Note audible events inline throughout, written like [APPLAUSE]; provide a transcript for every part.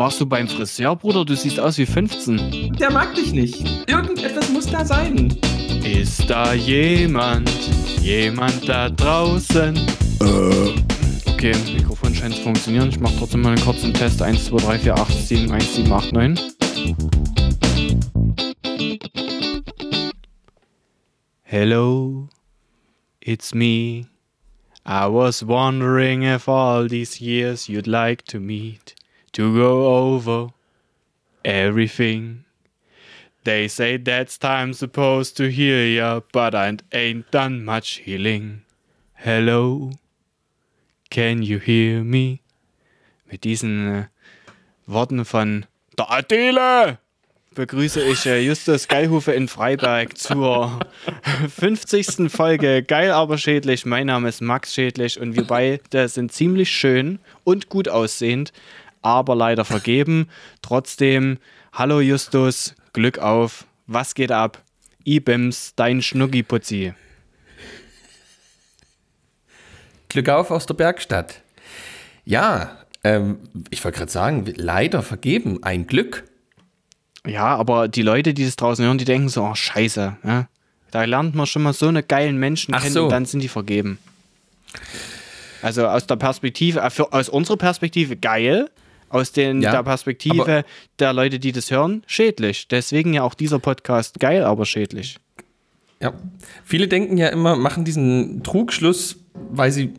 Warst du beim Friseur, Bruder? Du siehst aus wie 15. Der mag dich nicht. Irgendetwas muss da sein. Ist da jemand? Jemand da draußen? Okay, Mikrofon scheint zu funktionieren. Ich mache trotzdem mal einen kurzen Test. 1, 2, 3, 4, 8, 7, 1, 7, 8, 9. Hello, it's me. I was wondering if all these years you'd like to meet to go over everything. They say that's time supposed to heal ya, but I ain't done much healing. Hello, can you hear me? Mit diesen äh, Worten von der Adele begrüße ich äh, Justus Geilhufe in Freiberg zur [LAUGHS] 50. Folge Geil aber schädlich. Mein Name ist Max Schädlich und wir beide sind ziemlich schön und gut aussehend, aber leider vergeben. Trotzdem, hallo Justus, Glück auf, was geht ab? Ibims, dein Schnuggiputzi. Glück auf aus der Bergstadt. Ja, ähm, ich wollte gerade sagen, leider vergeben, ein Glück. Ja, aber die Leute, die das draußen hören, die denken so, oh scheiße, ja? da lernt man schon mal so eine geilen Menschen Ach kennen so. und dann sind die vergeben. Also aus der Perspektive, äh, aus unserer Perspektive geil, aus den, Ja, der Perspektive der Leute, die das hören, schädlich. Deswegen ja auch dieser Podcast geil, aber schädlich. Ja. Viele denken ja immer, machen diesen Trugschluss, weil sie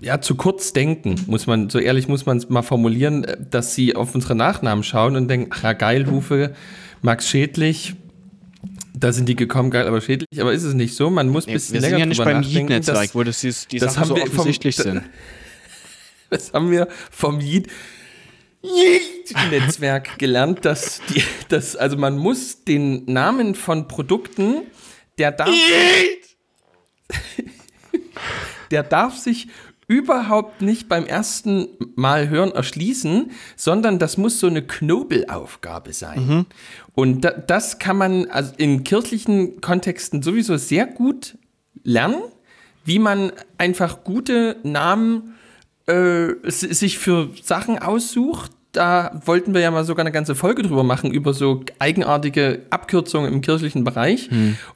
ja zu kurz denken, muss man, so ehrlich muss man es mal formulieren, äh, dass sie auf unsere Nachnamen schauen und denken, ach ja, geil, Hufe, Max Schädlich, da sind die gekommen, geil, aber schädlich, aber ist es nicht so, man muss ein Wir, bisschen wir sind länger ja nicht beim Yeet-Netzwerk, wo das ist, die das Sachen haben so wir vom- offensichtlich da- sind. [LAUGHS] Das haben wir vom Yeet Netzwerk gelernt, dass die, dass, also man muss den Namen von Produkten, der darf, [LAUGHS] der darf sich überhaupt nicht beim ersten Mal hören erschließen, sondern das muss so eine Knobelaufgabe sein. Und da, das kann man also in kirchlichen Kontexten sowieso sehr gut lernen, wie man einfach gute Namen äh, sich für Sachen aussucht. Da wollten wir ja mal sogar eine ganze Folge drüber machen, über so eigenartige Abkürzungen im kirchlichen Bereich.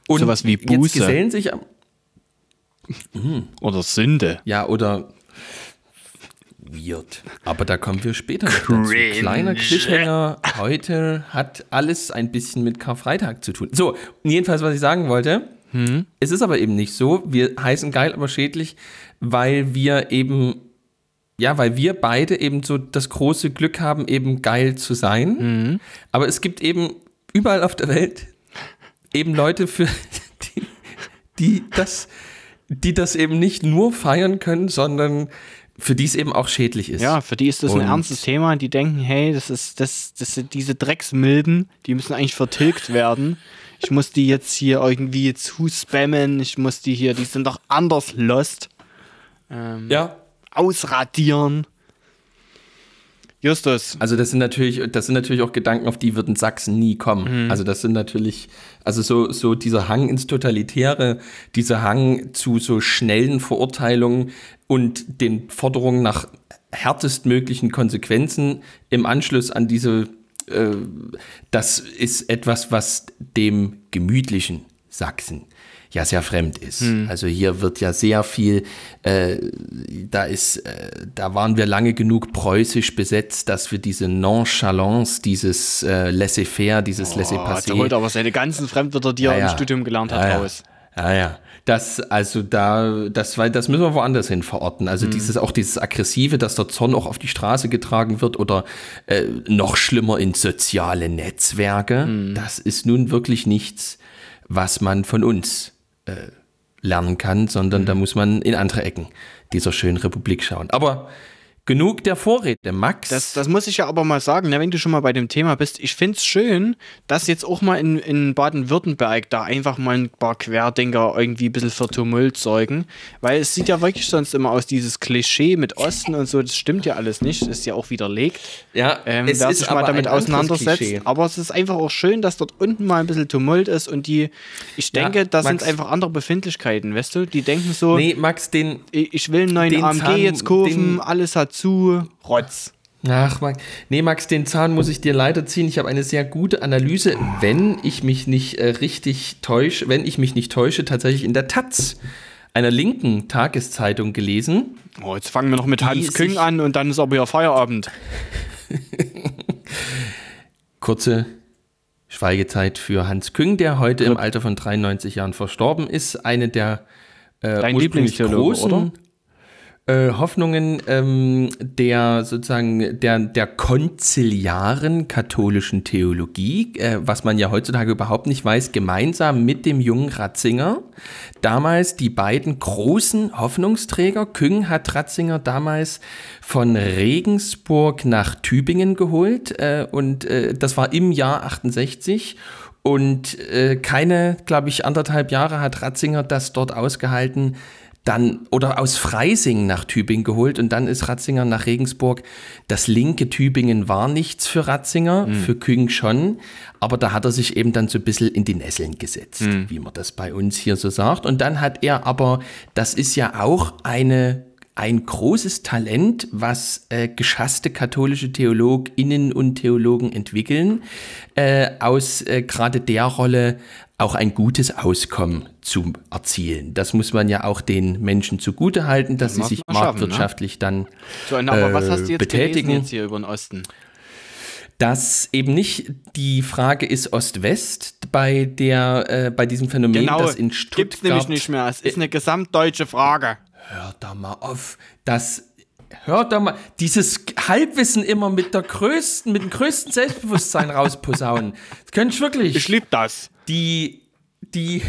Und Sowas wie Jetzt Buße. gesellen sich, Oder Sünde. ja, oder weird. Aber da kommen wir später noch dazu. Kleiner Cliffhanger. Heute hat alles ein bisschen mit Karfreitag zu tun. So, jedenfalls, was ich sagen wollte. Es ist aber eben nicht so. Wir heißen geil, aber schädlich, weil wir eben, ja, weil wir beide eben so das große Glück haben, eben geil zu sein. Aber es gibt eben überall auf der Welt eben Leute, für [LAUGHS] die, die das, die das eben nicht nur feiern können, sondern für die es eben auch schädlich ist. Ja, für die ist das ein Und- ernstes Thema. Die denken, hey, das ist, das, das sind diese Drecksmilben, die müssen eigentlich vertilgt werden. Ich muss die jetzt hier irgendwie zuspammen. Ich muss die hier, die sind doch anders lost. Ähm, ja. Ausradieren. Justus, Also das sind natürlich, das sind natürlich auch Gedanken, auf die würden Sachsen nie kommen. Also das sind natürlich, also so, so dieser Hang ins Totalitäre, dieser Hang zu so schnellen Verurteilungen und den Forderungen nach härtestmöglichen Konsequenzen im Anschluss an diese, äh, das ist etwas, was dem gemütlichen Sachsen ja sehr fremd ist. Also hier wird ja sehr viel, äh, da ist, äh, da waren wir lange genug preußisch besetzt, dass wir diese Nonchalance, dieses äh, Laissez-faire, dieses oh, Laissez-passer, holt aber seine ganzen Fremdwörter, die er Ja, im ja. Studium gelernt hat, ja, ja. raus. Ja, ja. Das, also da, das, weil das müssen wir woanders hin verorten. Also dieses, auch dieses Aggressive, dass der Zorn auch auf die Straße getragen wird oder äh, noch schlimmer in soziale Netzwerke, das ist nun wirklich nichts, was man von uns äh, lernen kann, sondern da muss man in andere Ecken dieser schönen Republik schauen. Aber genug der Vorrede, Max. Das, das muss ich ja aber mal sagen, ne, wenn du schon mal bei dem Thema bist. Ich finde es schön, dass jetzt auch mal in, in Baden-Württemberg da einfach mal ein paar Querdenker irgendwie ein bisschen für Tumult sorgen. Weil es sieht ja wirklich sonst immer aus, dieses Klischee mit Osten und so, das stimmt ja alles nicht. Das ist ja auch widerlegt. ja, Ähm, es wer ist sich mal aber damit auseinandersetzt. Klischee. Aber es ist einfach auch schön, dass dort unten mal ein bisschen Tumult ist und die, ich Ja, denke, da sind einfach andere Befindlichkeiten, weißt du? Die denken so, Nee, Max, den, ich ich will einen neuen den AMG Zahn- jetzt kaufen, den- alles hat zu, Rotz. Ach, Max. Nee, Max, den Zahn muss ich dir leider ziehen. Ich habe eine sehr gute Analyse, wenn ich mich nicht äh, richtig täusche, wenn ich mich nicht täusche, tatsächlich in der Taz, einer linken Tageszeitung gelesen. Oh, jetzt fangen wir noch mit Hans Küng an und dann ist aber ja Feierabend. [LAUGHS] Kurze Schweigezeit für Hans Küng, der heute im Alter von 93 Jahren verstorben ist. Eine der äh, Dein Lieblingstheologe, großen, oder? Äh, Hoffnungen ähm, der sozusagen der, der konziliaren katholischen Theologie, äh, was man ja heutzutage überhaupt nicht weiß, gemeinsam mit dem jungen Ratzinger. Damals die beiden großen Hoffnungsträger. Küng hat Ratzinger damals von Regensburg nach Tübingen geholt äh, und äh, das war im Jahr 68. Und äh, keine, glaube ich, anderthalb Jahre hat Ratzinger das dort ausgehalten dann oder aus Freising nach Tübingen geholt und dann ist Ratzinger nach Regensburg. Das linke Tübingen war nichts für Ratzinger, mhm. für Küng schon, aber da hat er sich eben dann so ein bisschen in die Nesseln gesetzt, mhm. wie man das bei uns hier so sagt. Und dann hat er aber, das ist ja auch eine ein großes Talent, was äh, geschasste katholische Theologinnen und Theologen entwickeln, äh, aus äh, gerade der Rolle auch ein gutes Auskommen zu erzielen. Das muss man ja auch den Menschen zugutehalten, dass das sie sich marktwirtschaftlich schaffen, ne? dann so, aber was hast du jetzt betätigen. Jetzt hier über den Osten? dass eben nicht die Frage ist Ost-West bei der äh, bei diesem Phänomen, genau, das in Stuttgart gibt's nämlich nicht mehr. Es ist eine gesamtdeutsche Frage. Hör da mal auf, das Hört doch mal, dieses Halbwissen immer mit der größten, mit dem größten Selbstbewusstsein rausposaunen. Das könnte ich wirklich. Ich liebe das. Die, die.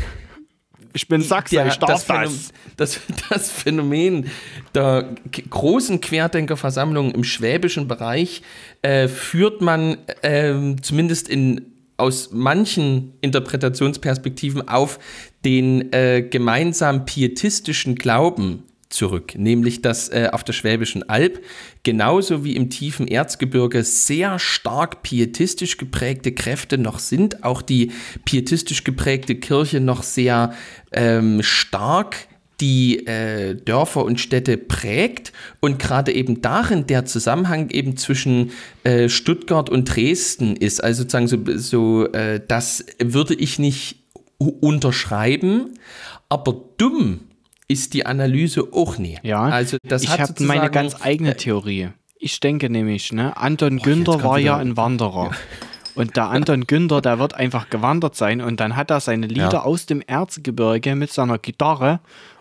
Ich bin Sachse, der, ich darf das. Phänomen, das, das Phänomen der großen Querdenkerversammlung im schwäbischen Bereich äh, führt man äh, zumindest in aus manchen Interpretationsperspektiven auf den äh, gemeinsam pietistischen Glauben zurück, nämlich dass äh, auf der Schwäbischen Alb genauso wie im tiefen Erzgebirge sehr stark pietistisch geprägte Kräfte noch sind, auch die pietistisch geprägte Kirche noch sehr ähm, stark die äh, Dörfer und Städte prägt und gerade eben darin der Zusammenhang eben zwischen äh, Stuttgart und Dresden ist. Also sozusagen so, so äh, das würde ich nicht unterschreiben, aber dumm ist die Analyse auch nie. Ja, also das ich habe meine ganz eigene Theorie. Ich denke nämlich, ne, Anton oh, Günther war ja ein Wanderer. Ja. [LAUGHS] Und der Anton Günther, der wird einfach gewandert sein und dann hat er seine Lieder ja. aus dem Erzgebirge mit seiner Gitarre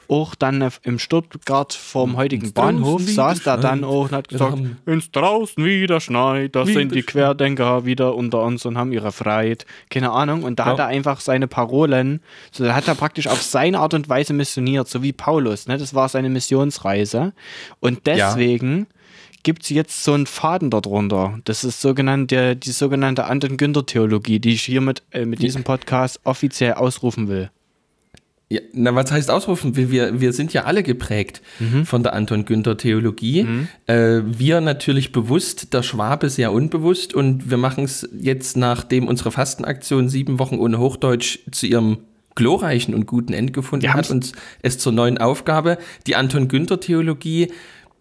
auch dann im Stuttgart vom hm, heutigen Bahnhof saß da dann auch und hat gesagt, ins draußen wieder schneit, da sind die Querdenker wieder unter uns und haben ihre Freiheit. Keine Ahnung. Und da ja. hat er einfach seine Parolen, so da hat er praktisch auf seine Art und Weise missioniert, so wie Paulus. Ne? Das war seine Missionsreise. Und deswegen ja. gibt es jetzt so einen Faden darunter. Das ist sogenannte, die sogenannte Anton Günther Theologie, die ich hiermit äh, mit diesem Podcast offiziell ausrufen will. Ja, na, was heißt ausrufen? Wir, wir sind ja alle geprägt mhm. von der Anton Günther Theologie. Mhm. Äh, wir natürlich bewusst, der Schwabe sehr unbewusst und wir machen es jetzt, nachdem unsere Fastenaktion sieben Wochen ohne Hochdeutsch zu ihrem glorreichen und guten Ende gefunden hat, uns es zur neuen Aufgabe, die Anton Günther Theologie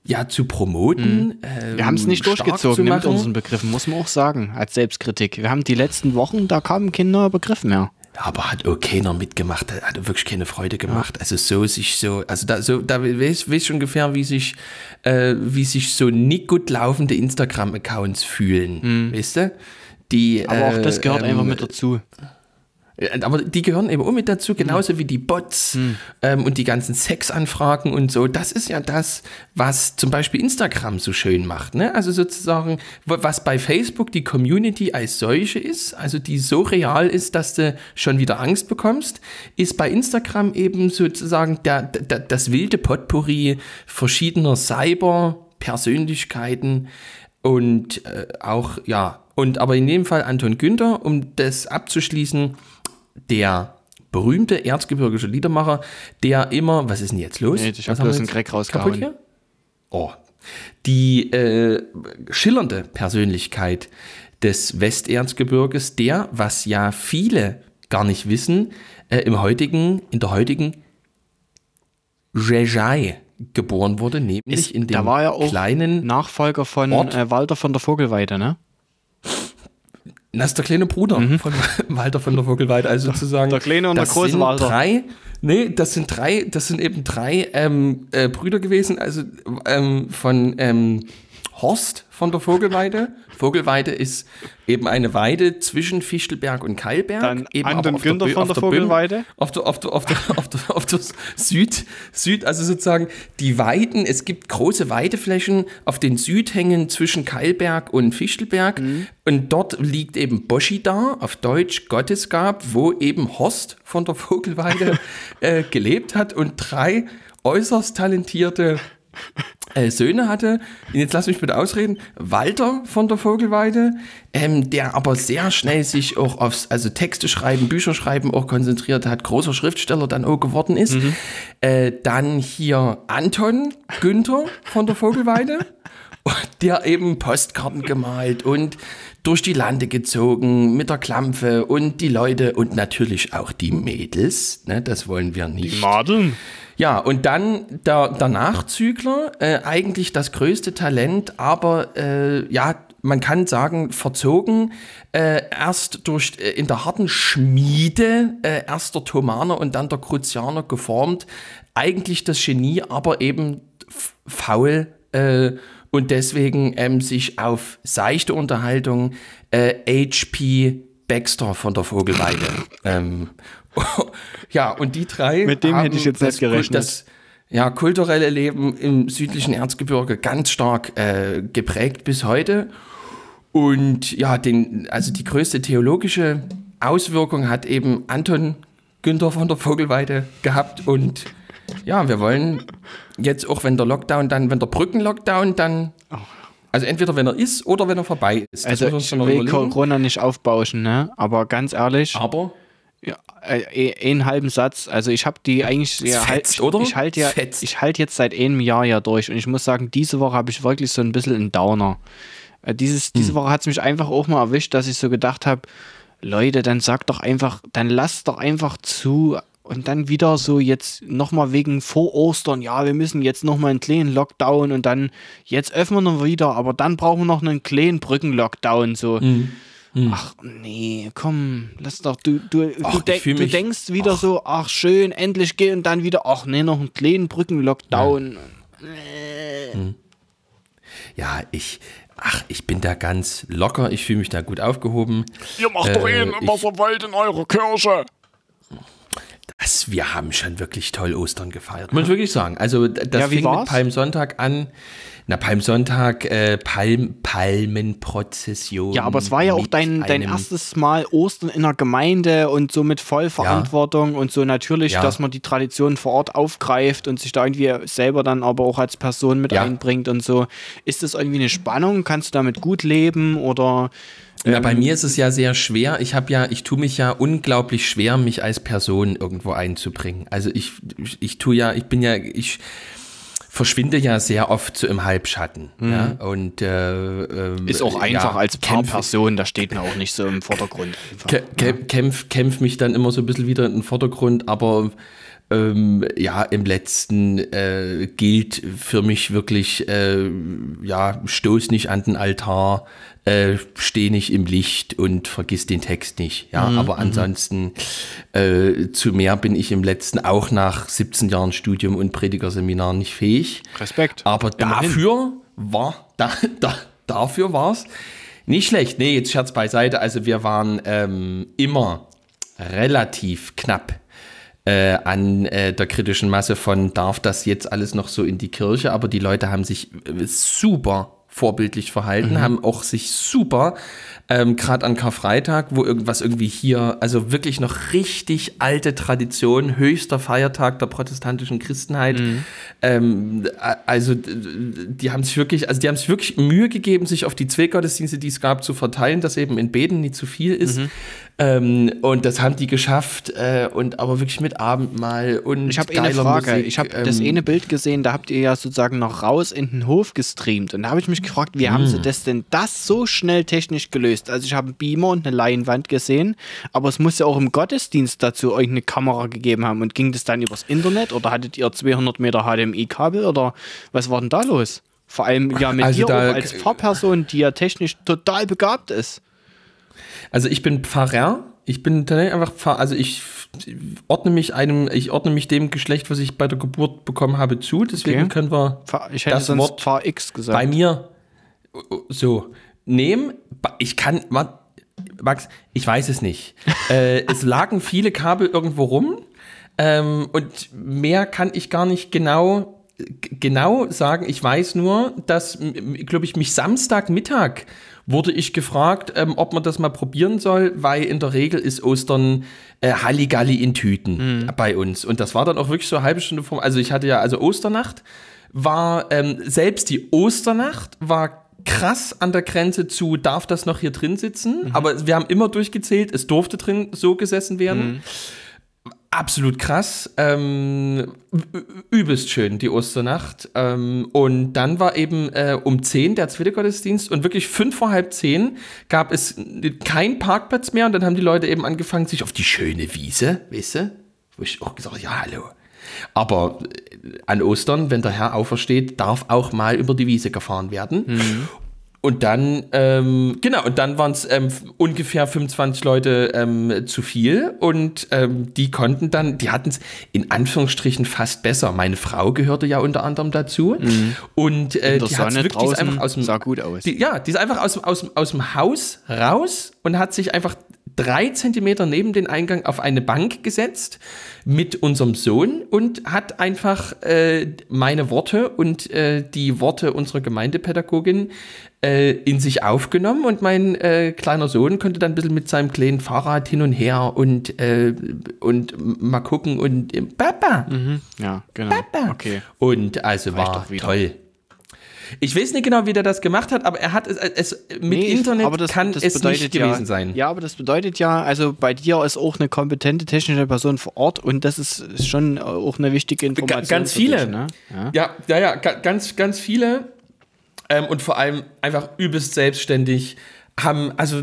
ja, zu promoten. Mhm. Ähm, wir haben es nicht durchgezogen mit unseren Begriffen, muss man auch sagen, als Selbstkritik. Wir haben die letzten Wochen, da kamen Kinder Begriff mehr aber hat auch keiner mitgemacht, hat wirklich keine Freude gemacht. Ja. Also so sich so, also da so, da weiß, weiß schon ungefähr, wie sich, äh, wie sich so nicht gut laufende Instagram-Accounts fühlen, mhm. weißt du? Die, aber auch das gehört ähm, einfach mit dazu. Aber die gehören eben auch mit dazu, genauso mhm. wie die Bots mhm. ähm, und die ganzen Sexanfragen und so. Das ist ja das, was zum Beispiel Instagram so schön macht. Ne? Also sozusagen, was bei Facebook die Community als solche ist, also die so real ist, dass du schon wieder Angst bekommst, ist bei Instagram eben sozusagen der, der das wilde Potpourri verschiedener Cyber-Persönlichkeiten und äh, auch, ja, und aber in dem Fall Anton Günther, um das abzuschließen, der berühmte erzgebirgische Liedermacher, der immer, was ist denn jetzt los? Nee, ich habe bloß einen Crack rausgehauen. Hier? Oh. Die äh, schillernde Persönlichkeit des Westerzgebirges, der, was ja viele gar nicht wissen, äh, im heutigen, in der heutigen Jejai geboren wurde, nämlich Ist, in dem da war er auch kleinen Nachfolger von Ort. äh, Walter von der Vogelweide, ne? Das ist der kleine Bruder von [LAUGHS] Walter von der Vogelweide, also sozusagen. Mhm. der kleine und der das große sind Walter. Drei, nee, das sind drei, das sind eben drei ähm, äh, Brüder gewesen, also ähm, von ähm, Horst von der Vogelweide. Vogelweide ist eben eine Weide zwischen Fichtelberg und Keilberg. Dann eben auf der Günther von der Vogelweide. Auf der, auf der, auf der, [LAUGHS] auf der, auf der Süd, Süd, also sozusagen die Weiden, es gibt große Weideflächen auf den Südhängen zwischen Keilberg und Fichtelberg Mhm. und dort liegt eben Boschida, auf Deutsch Gottesgab, wo eben Horst von der Vogelweide [LAUGHS] äh, gelebt hat und drei äußerst talentierte äh, Söhne hatte. Jetzt lass mich bitte ausreden. Walter von der Vogelweide, ähm, der aber sehr schnell sich auch aufs, also Texte schreiben, Bücher schreiben auch konzentriert hat, großer Schriftsteller dann auch geworden ist. Äh, dann hier Anton Günther von der Vogelweide, [LAUGHS] der eben Postkarten gemalt und durch die Lande gezogen mit der Klampfe und die Leute und natürlich auch die Mädels, ne, das wollen wir nicht. Madeln. Ja, und dann der, der Nachzügler, äh, eigentlich das größte Talent, aber äh, ja, man kann sagen, verzogen, äh, erst durch äh, in der harten Schmiede, äh, erst der Thomaner und dann der Cruzianer geformt. Eigentlich das Genie, aber eben faul äh, und deswegen ähm, sich auf seichte Unterhaltung äh, HP Baxter von der Vogelweide. ähm, [LAUGHS] ja, und die drei. Mit dem hätte ich jetzt nicht gerechnet. Das, ja, kulturelle Leben im südlichen Erzgebirge ganz stark äh, geprägt bis heute. Und ja, den, also die größte theologische Auswirkung hat eben Anton Günther von der Vogelweide gehabt. Und ja, wir wollen jetzt auch, wenn der Lockdown dann, wenn der Brückenlockdown dann, also entweder wenn er ist oder wenn er vorbei ist. Das Also ich will überlegen. Corona nicht aufbauschen, ne? Aber ganz ehrlich, Aber ja, äh, einen halben Satz. Also ich habe die eigentlich ja, fetzt, halt, oder? Ich halte ja, Fetzt. ich halte jetzt seit einem Jahr ja durch und ich muss sagen, diese Woche habe ich wirklich so ein bisschen einen Downer. Äh, Dieses, diese Hm. Woche hat es mich einfach auch mal erwischt, dass ich so gedacht habe, Leute, dann sagt doch einfach, dann lasst doch einfach zu und dann wieder so jetzt nochmal wegen vor Ostern, ja, wir müssen jetzt nochmal einen kleinen Lockdown und dann jetzt öffnen wir wieder, aber dann brauchen wir noch einen kleinen Brückenlockdown, so. Hm. Ach nee, komm, lass doch, du, du, Ach, du, fühl du mich- denkst wieder so, ach schön, endlich gehen und dann wieder, ach nee, noch einen kleinen Brückenlockdown. ja, ich, ach, ich bin da ganz locker, ich fühle mich da gut aufgehoben. Ihr macht doch eh immer so wollt in eurer Kirche. Das, wir haben schon wirklich toll Ostern gefeiert, muss ich wirklich sagen. Also das Ja, fing war's? mit Palmsonntag an. Na, Palmsonntag, äh, Palm, Palmenprozession. Ja, aber es war ja auch dein, dein erstes Mal Ostern in der Gemeinde und so mit Vollverantwortung und so natürlich, Ja. dass man die Tradition vor Ort aufgreift und sich da irgendwie selber dann aber auch als Person mit Ja. einbringt und so. Ist das irgendwie eine Spannung? Kannst du damit gut leben oder Ja, bei mir ist es ja sehr schwer. Ich habe ja, ich tue mich ja unglaublich schwer, mich als Person irgendwo einzubringen. Also ich, ich, ich tue ja, ich bin ja, ich verschwinde ja sehr oft so im Halbschatten. Ja, und äh, ähm, Mhm. ist auch einfach ja, als Paarperson, da steht man auch nicht so im Vordergrund. Einfach. Kä kämpf, kämpf, kämpf mich dann immer so ein bisschen wieder in den Vordergrund, aber ähm, ja, im letzten äh, gilt für mich wirklich, äh, ja, stoß nicht an den Altar, äh, steh nicht im Licht und vergiss den Text nicht. Ja, aber ansonsten äh, zu mehr bin ich im letzten auch nach 17 Jahren Studium und Predigerseminar nicht fähig. Respekt. Aber Immerhin. dafür war, [LAUGHS] da, da, dafür war es nicht schlecht. Nee, jetzt Scherz beiseite. Also wir waren ähm, immer relativ knapp äh, an äh, der kritischen Masse von, darf das jetzt alles noch so in die Kirche? Aber die Leute haben sich äh, super vorbildlich verhalten, haben auch sich super, ähm, gerade an Karfreitag, wo irgendwas irgendwie hier, also wirklich noch richtig alte Tradition, höchster Feiertag der protestantischen Christenheit. Ähm, a- also die haben sich wirklich, also die haben sich wirklich Mühe gegeben, sich auf die zwei Gottesdienste, die es gab, zu verteilen, dass eben in Beten nicht zu viel ist. Ähm, und das haben die geschafft äh, und aber wirklich mit Abendmahl und Ich habe eine geiler Frage. Musik, ich habe das ähm, eine Bild gesehen, da habt ihr ja sozusagen noch raus in den Hof gestreamt. Und da habe ich mich gefragt, wie haben sie das denn das so schnell technisch gelöst? Also ich habe einen Beamer und eine Leinwand gesehen, aber es muss ja auch im Gottesdienst dazu euch eine Kamera gegeben haben. Und ging das dann übers Internet oder hattet ihr 200 Meter HDMI-Kabel oder was war denn da los? Vor allem ja mit Also dir als Pfarrperson, die ja technisch total begabt ist. Also ich bin Pfarrer. Ich bin tatsächlich einfach Pfarrer. Also ich ordne mich einem, ich ordne mich dem Geschlecht, was ich bei der Geburt bekommen habe, zu. Deswegen Okay. können wir Pfarr- Ich hätte das Wort Pfarr X gesagt. bei mir so nehmen. Ich kann, Max, ich weiß es nicht. [LAUGHS] äh, es lagen viele Kabel irgendwo rum ähm, und mehr kann ich gar nicht genau genau sagen. Ich weiß nur, dass, glaube ich, mich Samstagmittag wurde ich gefragt, ähm, ob man das mal probieren soll, weil in der Regel ist Ostern äh, Halligalli in Tüten bei uns. Und das war dann auch wirklich so eine halbe Stunde vor. Also ich hatte ja, also Osternacht war, ähm, selbst die Osternacht war krass an der Grenze zu, darf das noch hier drin sitzen? Aber wir haben immer durchgezählt, es durfte drin so gesessen werden. Absolut krass. Ähm, übelst schön, die Osternacht. Ähm, und dann war eben äh, um 10 der zweite Gottesdienst und wirklich fünf vor halb zehn gab es keinen Parkplatz mehr und dann haben die Leute eben angefangen, sich auf die schöne Wiese, weißt du, wo ich auch gesagt habe, ja, hallo. Aber äh, an Ostern, wenn der Herr aufersteht, darf auch mal über die Wiese gefahren werden. Und dann, ähm, genau, und dann waren es ähm, ungefähr 25 Leute ähm, zu viel und ähm, die konnten dann, die hatten es in Anführungsstrichen fast besser. Meine Frau gehörte ja unter anderem dazu und äh, die hat wirklich draußen einfach aus dem, sah gut aus. Die, ja, die ist einfach aus, aus, aus dem Haus raus und hat sich einfach drei Zentimeter neben den Eingang auf eine Bank gesetzt mit unserem Sohn und hat einfach äh, meine Worte und äh, die Worte unserer Gemeindepädagogin äh, in sich aufgenommen und mein äh, kleiner Sohn konnte dann ein bisschen mit seinem kleinen Fahrrad hin und her und, äh, und mal gucken und äh, Papa. Ja, genau. Okay. Und also Reicht war doch wieder. toll. Ich weiß nicht genau, wie der das gemacht hat, aber er hat es, es mit Nee, Internet aber das- kann das es nicht ja- gewesen sein. Ja, aber das bedeutet ja, also bei dir ist auch eine kompetente technische Person vor Ort und das ist, schon auch eine wichtige Information. ganz viele. Dich, ne? ja. Ja, ja, ja, ga- ganz, ganz viele ähm, und vor allem einfach übelst selbstständig haben, also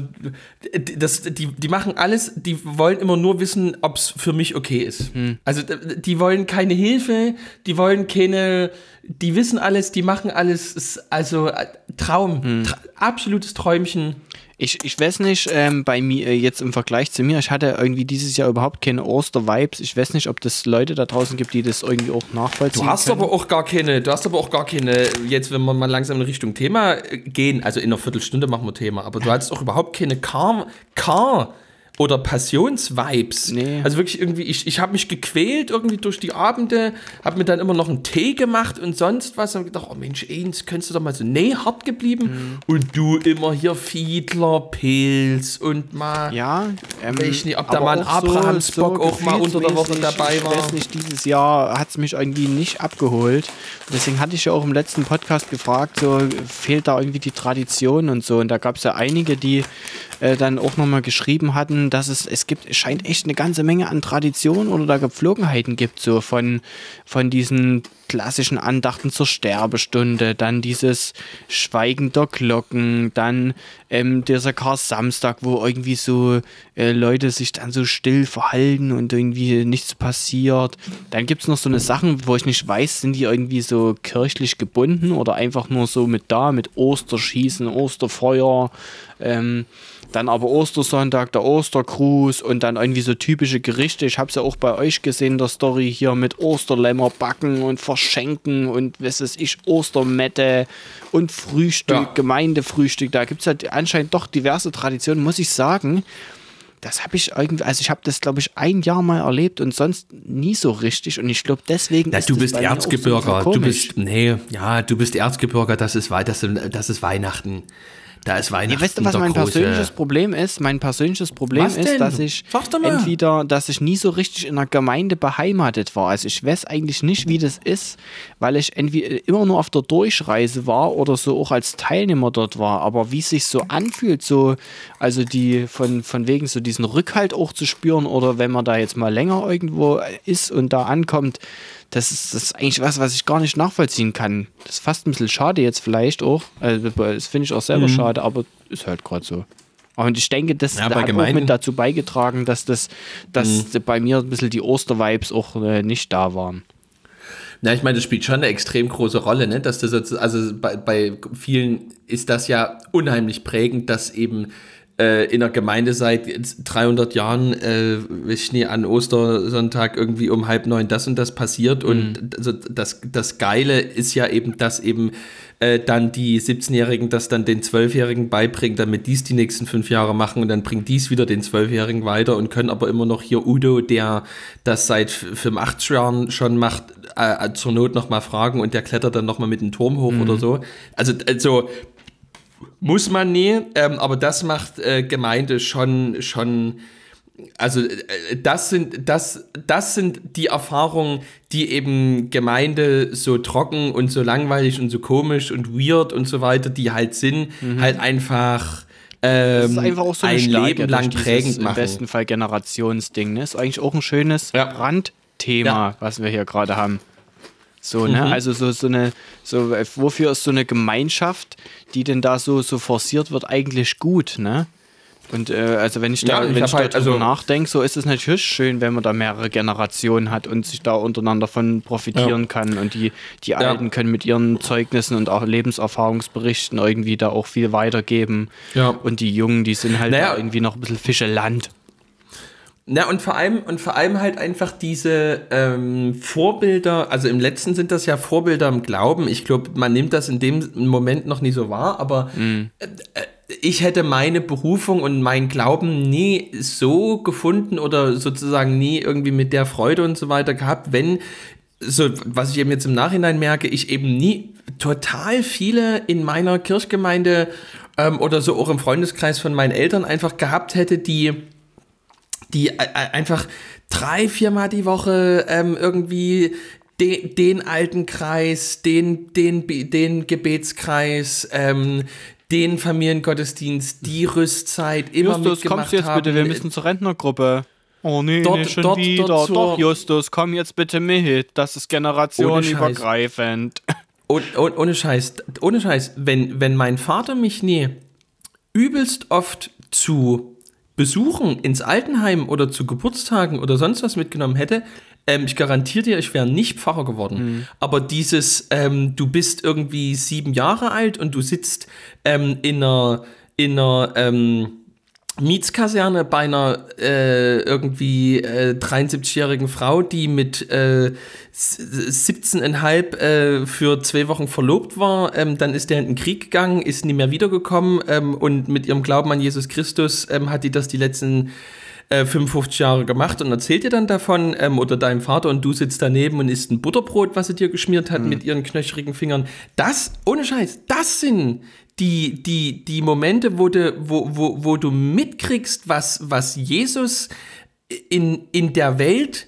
das, die, die machen alles, die wollen immer nur wissen, ob es für mich okay ist. Hm. Also die wollen keine Hilfe, die wollen keine, die wissen alles, die machen alles, also äh, Traum, Hm. tra absolutes Träumchen. Ich, ich weiß nicht, ähm, bei mir äh, jetzt im Vergleich zu mir, ich hatte irgendwie dieses Jahr überhaupt keine Oster-Vibes. Ich weiß nicht, ob das Leute da draußen gibt, die das irgendwie auch nachvollziehen Du hast können. aber auch gar keine, du hast aber auch gar keine, jetzt wenn wir mal langsam in Richtung Thema äh, gehen, also in einer Viertelstunde machen wir Thema, aber du hattest auch überhaupt keine Car, Car oder Passionsvibes. Nee. Also wirklich irgendwie, ich, ich habe mich gequält irgendwie durch die Abende, habe mir dann immer noch einen Tee gemacht und sonst was und gedacht, oh Mensch, eins könntest du doch mal so, nee, hart geblieben Mhm. und du immer hier Fiedler, Pilz und mal Ja, ähm, Weiß nicht, ob da mal ein auch Abrahamsbock auch mal unter der Woche dabei Ich war. weiß nicht, dieses Jahr hat es mich irgendwie nicht abgeholt. Deswegen hatte ich ja auch im letzten Podcast gefragt, so fehlt da irgendwie die Tradition und so. Und da gab es ja einige, die äh, dann auch nochmal geschrieben hatten, dass es, es gibt, es scheint echt eine ganze Menge an Traditionen oder da Gepflogenheiten gibt, so von, von diesen klassischen Andachten zur Sterbestunde, dann dieses Schweigen der Glocken, dann ähm, dieser Kar-Samstag, wo irgendwie so äh, Leute sich dann so still verhalten und irgendwie nichts passiert. Dann gibt es noch so eine Sachen, wo ich nicht weiß, sind die irgendwie so kirchlich gebunden oder einfach nur so mit da, mit Osterschießen, Osterfeuer, ähm, dann aber Ostersonntag, der Ostergruß und dann irgendwie so typische Gerichte. Ich habe es ja auch bei euch gesehen, der Story hier mit Osterlämmer backen und verschenken und was weiß ich, Ostermette und Frühstück, Ja. Gemeindefrühstück. Da gibt es ja anscheinend doch diverse Traditionen, muss ich sagen. Das habe ich irgendwie, also ich habe das, glaube ich, ein Jahr mal erlebt und sonst nie so richtig. Und ich glaube, deswegen Ja, ist du bist auch so Erzgebirger. Du bist, nee, ja, du bist Erzgebirger, ist, das, ist- das ist Weihnachten. Da ist Weihnachten. Ja, weißt du, was der mein große- persönliches Problem ist? Mein persönliches Problem ist, dass ich entweder, dass ich nie so richtig in einer Gemeinde beheimatet war. Also ich weiß eigentlich nicht, wie das ist, weil ich entweder immer nur auf der Durchreise war oder so auch als Teilnehmer dort war. Aber wie es sich so anfühlt, so, also die von, von wegen so diesen Rückhalt auch zu spüren oder wenn man da jetzt mal länger irgendwo ist und da ankommt, das ist, das ist eigentlich was, was ich gar nicht nachvollziehen kann. Das ist fast ein bisschen schade jetzt vielleicht auch. Also, das finde ich auch selber mhm. schade, aber ist halt gerade so. Und ich denke, das ja, hat auch mit dazu beigetragen, dass das dass mhm. bei mir ein bisschen die Ostervibes auch äh, nicht da waren. Na, ich meine, das spielt schon eine extrem große Rolle, ne? Dass das also bei, bei vielen ist das ja unheimlich prägend, dass eben äh, in der Gemeinde seit 300 Jahren, äh, nicht, an Ostersonntag irgendwie um halb neun das und das passiert. Und mhm. also das, das Geile ist ja eben, dass eben äh, dann die 17-Jährigen das dann den 12-Jährigen beibringen, damit dies die nächsten fünf Jahre machen und dann bringt dies wieder den 12-Jährigen weiter und können aber immer noch hier Udo, der das seit 85 Jahren schon macht, äh, zur Not nochmal fragen und der klettert dann nochmal mit dem Turm hoch mhm. oder so. Also, also muss man nie, ähm, aber das macht äh, Gemeinde schon, schon also äh, das sind, das, das sind die Erfahrungen, die eben Gemeinde so trocken und so langweilig und so komisch und weird und so weiter, die halt sind, mhm. halt einfach, ähm, einfach so ein Leben lang prägend machen. Im besten Fall Generationsding. Ne? Ist eigentlich auch ein schönes ja. Randthema, ja. was wir hier gerade haben. So, ne? Mhm. Also so, so eine, so, wofür ist so eine Gemeinschaft, die denn da so, so forciert wird, eigentlich gut, ne? Und äh, also wenn ich da, ja, ich wenn ich halt, also nachdenke, so ist es natürlich schön, wenn man da mehrere Generationen hat und sich da untereinander von profitieren ja. kann. Und die, die ja. Alten können mit ihren Zeugnissen und auch Lebenserfahrungsberichten irgendwie da auch viel weitergeben. Ja. Und die Jungen, die sind halt naja. irgendwie noch ein bisschen Fische Land. Na, und vor allem, und vor allem halt einfach diese ähm, Vorbilder, also im letzten sind das ja Vorbilder im Glauben. Ich glaube, man nimmt das in dem Moment noch nie so wahr, aber mm. ich hätte meine Berufung und meinen Glauben nie so gefunden oder sozusagen nie irgendwie mit der Freude und so weiter gehabt, wenn, so, was ich eben jetzt im Nachhinein merke, ich eben nie total viele in meiner Kirchgemeinde ähm, oder so auch im Freundeskreis von meinen Eltern einfach gehabt hätte, die die äh, äh, einfach drei, viermal die Woche ähm, irgendwie den, den alten Kreis, den, den, den Gebetskreis, ähm, den Familiengottesdienst, die Rüstzeit immer Justus, mitgemacht kommst jetzt haben. bitte, wir müssen zur Rentnergruppe. Oh nee, dort, nee schon dort, wieder. Dort Doch, Justus, komm jetzt bitte mit. Das ist generationenübergreifend. [LAUGHS] Und, und, ohne Scheiß, ohne Scheiß, wenn, wenn mein Vater mich nie übelst oft zu Besuchen ins Altenheim oder zu Geburtstagen oder sonst was mitgenommen hätte, ähm, ich garantiere dir, ich wäre nicht Pfarrer geworden. Mhm. Aber dieses, ähm, du bist irgendwie sieben Jahre alt und du sitzt ähm, in einer, in einer ähm, Mietskaserne bei einer äh, irgendwie äh, 73-jährigen Frau, die mit äh, 17,5 äh, für zwei Wochen verlobt war. Ähm, dann ist der in den Krieg gegangen, ist nie mehr wiedergekommen ähm, und mit ihrem Glauben an Jesus Christus ähm, hat die das die letzten äh, 55 Jahre gemacht und erzählt dir dann davon ähm, oder deinem Vater und du sitzt daneben und isst ein Butterbrot, was sie dir geschmiert hat mhm. mit ihren knöcherigen Fingern. Das, ohne Scheiß, das sind die, die, die Momente, wo du, wo, wo, wo du mitkriegst, was, was Jesus in, in der Welt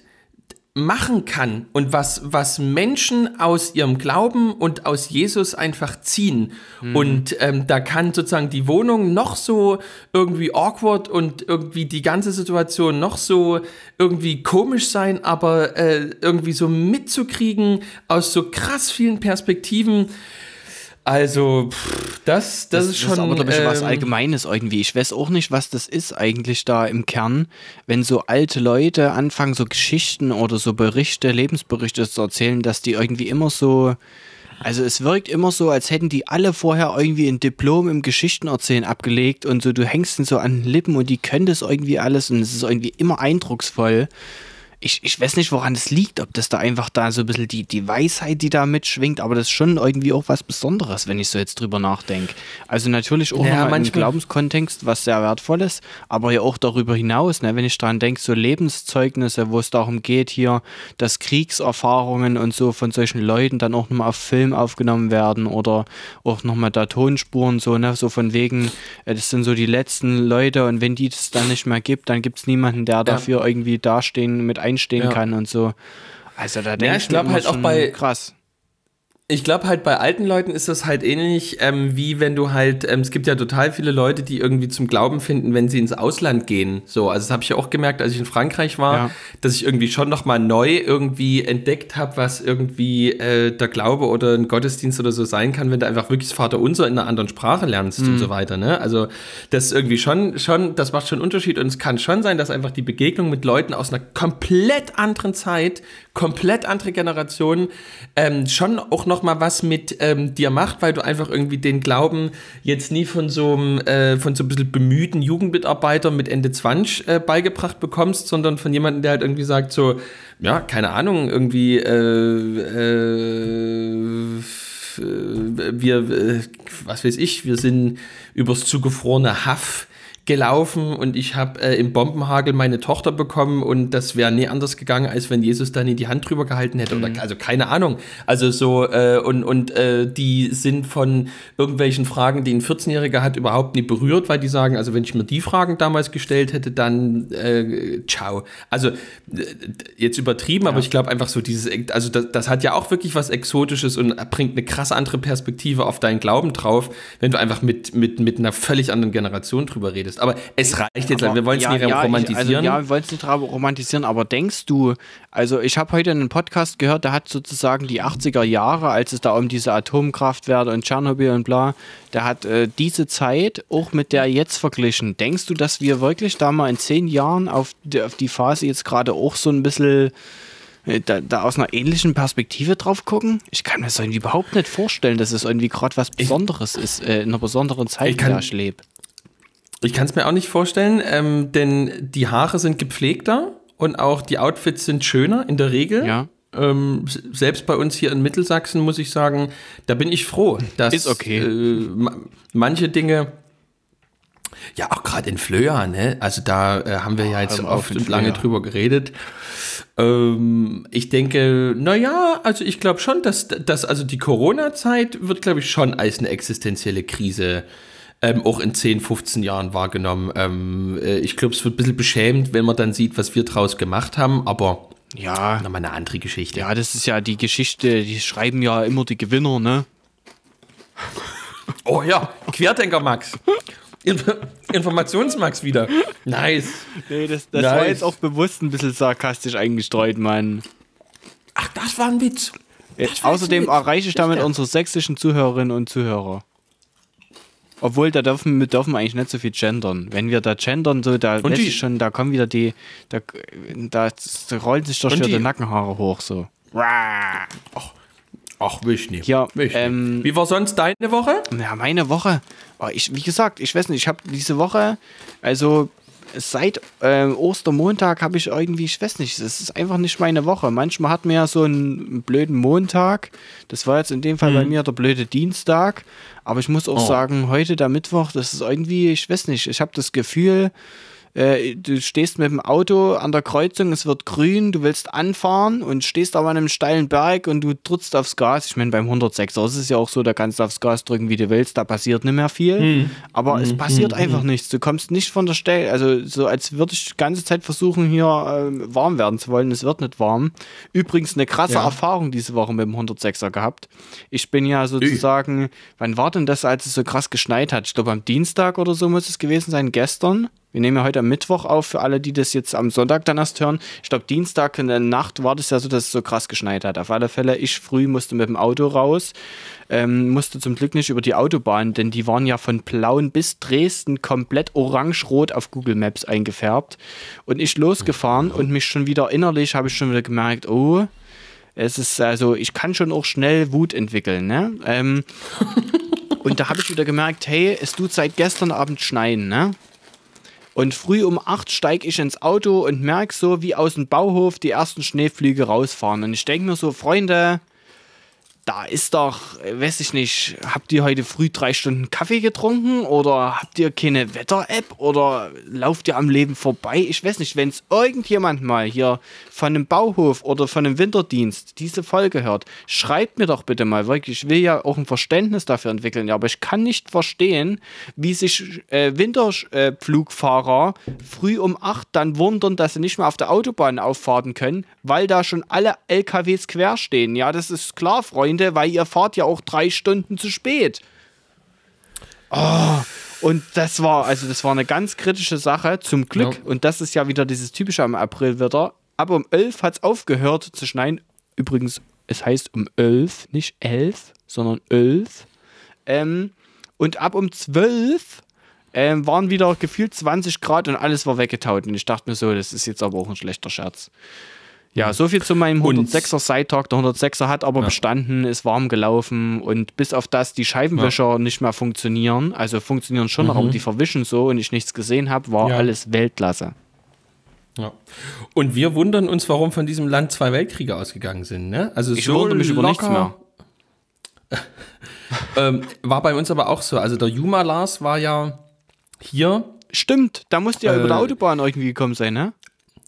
machen kann und was, was Menschen aus ihrem Glauben und aus Jesus einfach ziehen. Mhm. Und ähm, da kann sozusagen die Wohnung noch so irgendwie awkward und irgendwie die ganze Situation noch so irgendwie komisch sein, aber äh, irgendwie so mitzukriegen aus so krass vielen Perspektiven also, pff, das, das, das, ist schon. Das ist aber, glaube ich, ähm, was Allgemeines irgendwie. Ich weiß auch nicht, was das ist eigentlich da im Kern, wenn so alte Leute anfangen, so Geschichten oder so Berichte, Lebensberichte zu erzählen, dass die irgendwie immer so. Also es wirkt immer so, als hätten die alle vorher irgendwie ein Diplom im Geschichtenerzählen abgelegt und so, du hängst so an den Lippen und die können das irgendwie alles und es ist irgendwie immer eindrucksvoll ich, ich weiß nicht, woran es liegt, ob das da einfach da so ein bisschen die, die Weisheit, die da mitschwingt, aber das ist schon irgendwie auch was Besonderes, wenn ich so jetzt drüber nachdenke. Also natürlich auch ja, im Glaubenskontext was sehr wertvolles, aber ja auch darüber hinaus, ne, wenn ich daran denke, so Lebenszeugnisse, wo es darum geht, hier, dass Kriegserfahrungen und so von solchen Leuten dann auch nochmal auf Film aufgenommen werden oder auch nochmal da Tonspuren, so, ne, so von wegen, äh, das sind so die letzten Leute und wenn die es dann nicht mehr gibt, dann gibt es niemanden, der ja. dafür irgendwie dastehen mit einstehen ja. kann und so. Also da denke ja, ich, ich glaube halt auch bei krass. Ich glaube halt bei alten Leuten ist das halt ähnlich ähm, wie wenn du halt, ähm, es gibt ja total viele Leute, die irgendwie zum Glauben finden, wenn sie ins Ausland gehen. So, also das habe ich ja auch gemerkt, als ich in Frankreich war, ja. dass ich irgendwie schon nochmal neu irgendwie entdeckt habe, was irgendwie äh, der Glaube oder ein Gottesdienst oder so sein kann, wenn du einfach wirklich das Vater Unser in einer anderen Sprache lernst mhm. und so weiter. Ne? Also das ist irgendwie schon, schon, das macht schon einen Unterschied und es kann schon sein, dass einfach die Begegnung mit Leuten aus einer komplett anderen Zeit, komplett andere Generation, ähm, schon auch noch mal was mit ähm, dir macht, weil du einfach irgendwie den Glauben jetzt nie von so einem äh, von so ein bisschen bemühten Jugendmitarbeiter mit Ende 20 äh, beigebracht bekommst, sondern von jemandem, der halt irgendwie sagt so, ja, keine Ahnung, irgendwie äh, äh, wir, äh, was weiß ich, wir sind übers zugefrorene Haff gelaufen und ich habe äh, im Bombenhagel meine Tochter bekommen und das wäre nie anders gegangen, als wenn Jesus dann in die Hand drüber gehalten hätte. Mhm. Oder, also keine Ahnung. Also so, äh, und, und äh, die sind von irgendwelchen Fragen, die ein 14-Jähriger hat, überhaupt nie berührt, weil die sagen, also wenn ich mir die Fragen damals gestellt hätte, dann äh, ciao. Also jetzt übertrieben, ja. aber ich glaube einfach so dieses, also das, das hat ja auch wirklich was Exotisches und bringt eine krass andere Perspektive auf deinen Glauben drauf, wenn du einfach mit, mit, mit einer völlig anderen Generation drüber redest ist. Aber es reicht jetzt, aber, wir wollen es ja, nicht ja, romantisieren. Ich, also, ja, wir wollen es nicht romantisieren, aber denkst du, also ich habe heute einen Podcast gehört, der hat sozusagen die 80er Jahre, als es da um diese Atomkraftwerke und Tschernobyl und bla, der hat äh, diese Zeit auch mit der jetzt verglichen. Denkst du, dass wir wirklich da mal in zehn Jahren auf die, auf die Phase jetzt gerade auch so ein bisschen äh, da, da, aus einer ähnlichen Perspektive drauf gucken? Ich kann mir das irgendwie überhaupt nicht vorstellen, dass es irgendwie gerade was Besonderes ich, ist, äh, in einer besonderen Zeit, in der ich lebe. Ich kann es mir auch nicht vorstellen, ähm, denn die Haare sind gepflegter und auch die Outfits sind schöner in der Regel. Ja. Ähm, selbst bei uns hier in Mittelsachsen muss ich sagen, da bin ich froh, dass okay. äh, manche Dinge, ja auch gerade in Flöa, ne? Also da äh, haben wir ja jetzt oft und lange drüber geredet. Ähm, ich denke, naja, also ich glaube schon, dass, dass also die Corona-Zeit wird, glaube ich, schon als eine existenzielle Krise ähm, auch in 10, 15 Jahren wahrgenommen. Ähm, äh, ich glaube, es wird ein bisschen beschämt, wenn man dann sieht, was wir draus gemacht haben, aber ja, nochmal eine andere Geschichte. Ja, das ist ja die Geschichte, die schreiben ja immer die Gewinner, ne? [LAUGHS] Oh ja, Querdenker Max. Inf Informationsmax wieder. Nice. Nee, das, das nice. war jetzt auch bewusst ein bisschen sarkastisch eingestreut, Mann. Ach, das war ein Witz. Jetzt, außerdem erreiche ich damit unsere sächsischen Zuhörerinnen und Zuhörer. Obwohl, da dürfen wir dürfen eigentlich nicht so viel gendern. Wenn wir da gendern, so, da lässt sich schon, da kommen wieder die, da, da, da rollen sich doch schon die Nackenhaare hoch, so. Ach, ach will nicht. Ja, ähm, Wie war sonst deine Woche? Ja, meine Woche. Oh, ich, wie gesagt, ich weiß nicht, ich habe diese Woche, also seit äh, Ostermontag habe ich irgendwie, ich weiß nicht, es ist einfach nicht meine Woche. Manchmal hat man ja so einen blöden Montag. Das war jetzt in dem Fall mhm. bei mir der blöde Dienstag. Aber ich muss auch oh. sagen, heute der Mittwoch, das ist irgendwie, ich weiß nicht, ich habe das Gefühl, äh, du stehst mit dem Auto an der Kreuzung, es wird grün, du willst anfahren und stehst aber an einem steilen Berg und du drückst aufs Gas. Ich meine, beim 106er ist es ja auch so, da kannst du aufs Gas drücken, wie du willst, da passiert nicht mehr viel. Hm. Aber hm. es passiert hm. einfach nichts. Du kommst nicht von der Stelle, also so als würde ich die ganze Zeit versuchen, hier äh, warm werden zu wollen. Es wird nicht warm. Übrigens eine krasse ja. Erfahrung diese Woche mit dem 106er gehabt. Ich bin ja sozusagen, Ü. wann war denn das, als es so krass geschneit hat? Ich glaube am Dienstag oder so muss es gewesen sein, gestern. Wir nehmen ja heute am Mittwoch auf, für alle, die das jetzt am Sonntag dann erst hören. Ich glaube, Dienstag in der Nacht war das ja so, dass es so krass geschneit hat. Auf alle Fälle, ich früh musste mit dem Auto raus, ähm, musste zum Glück nicht über die Autobahn, denn die waren ja von Plauen bis Dresden komplett orange-rot auf Google Maps eingefärbt. Und ich losgefahren und mich schon wieder innerlich habe ich schon wieder gemerkt, oh, es ist also, ich kann schon auch schnell Wut entwickeln, ne? Ähm, [LAUGHS] und da habe ich wieder gemerkt, hey, es tut seit gestern Abend schneien, ne? Und früh um acht steige ich ins Auto und merke so, wie aus dem Bauhof die ersten Schneeflüge rausfahren. Und ich denke mir so, Freunde, da ist doch, weiß ich nicht, habt ihr heute früh drei Stunden Kaffee getrunken oder habt ihr keine Wetter-App oder lauft ihr am Leben vorbei? Ich weiß nicht, wenn es irgendjemand mal hier von einem Bauhof oder von einem Winterdienst diese Folge hört, schreibt mir doch bitte mal, wirklich, ich will ja auch ein Verständnis dafür entwickeln, ja, aber ich kann nicht verstehen, wie sich äh, Winterflugfahrer äh, früh um acht dann wundern, dass sie nicht mehr auf der Autobahn auffahren können, weil da schon alle LKWs quer stehen. Ja, das ist klar, Freunde meinte, weil ihr fahrt ja auch drei Stunden zu spät. Oh, und das war, also das war eine ganz kritische Sache, zum Glück. Ja. Und das ist ja wieder dieses typische am Aprilwetter. Aber um 11 hat es aufgehört zu schneien. Übrigens, es heißt um 11, nicht 11, sondern 11. Ähm, und ab um 12 ähm, waren wieder gefühlt 20 Grad und alles war weggetaut. Und ich dachte mir so, das ist jetzt aber auch ein schlechter Scherz. Ja, so viel zu meinem 106er Seittag. Der 106er hat aber ja. bestanden, ist warm gelaufen und bis auf das die Scheibenwischer ja. nicht mehr funktionieren, also funktionieren schon mhm. noch, aber die verwischen so und ich nichts gesehen habe, war ja. alles Weltklasse. Ja. Und wir wundern uns, warum von diesem Land zwei Weltkriege ausgegangen sind. Ne? Also ich so wundere mich über nichts mehr. [LAUGHS] ähm, war bei uns aber auch so. Also der Juma Lars war ja hier. Stimmt, da musste ja äh, über der Autobahn irgendwie gekommen sein, ne?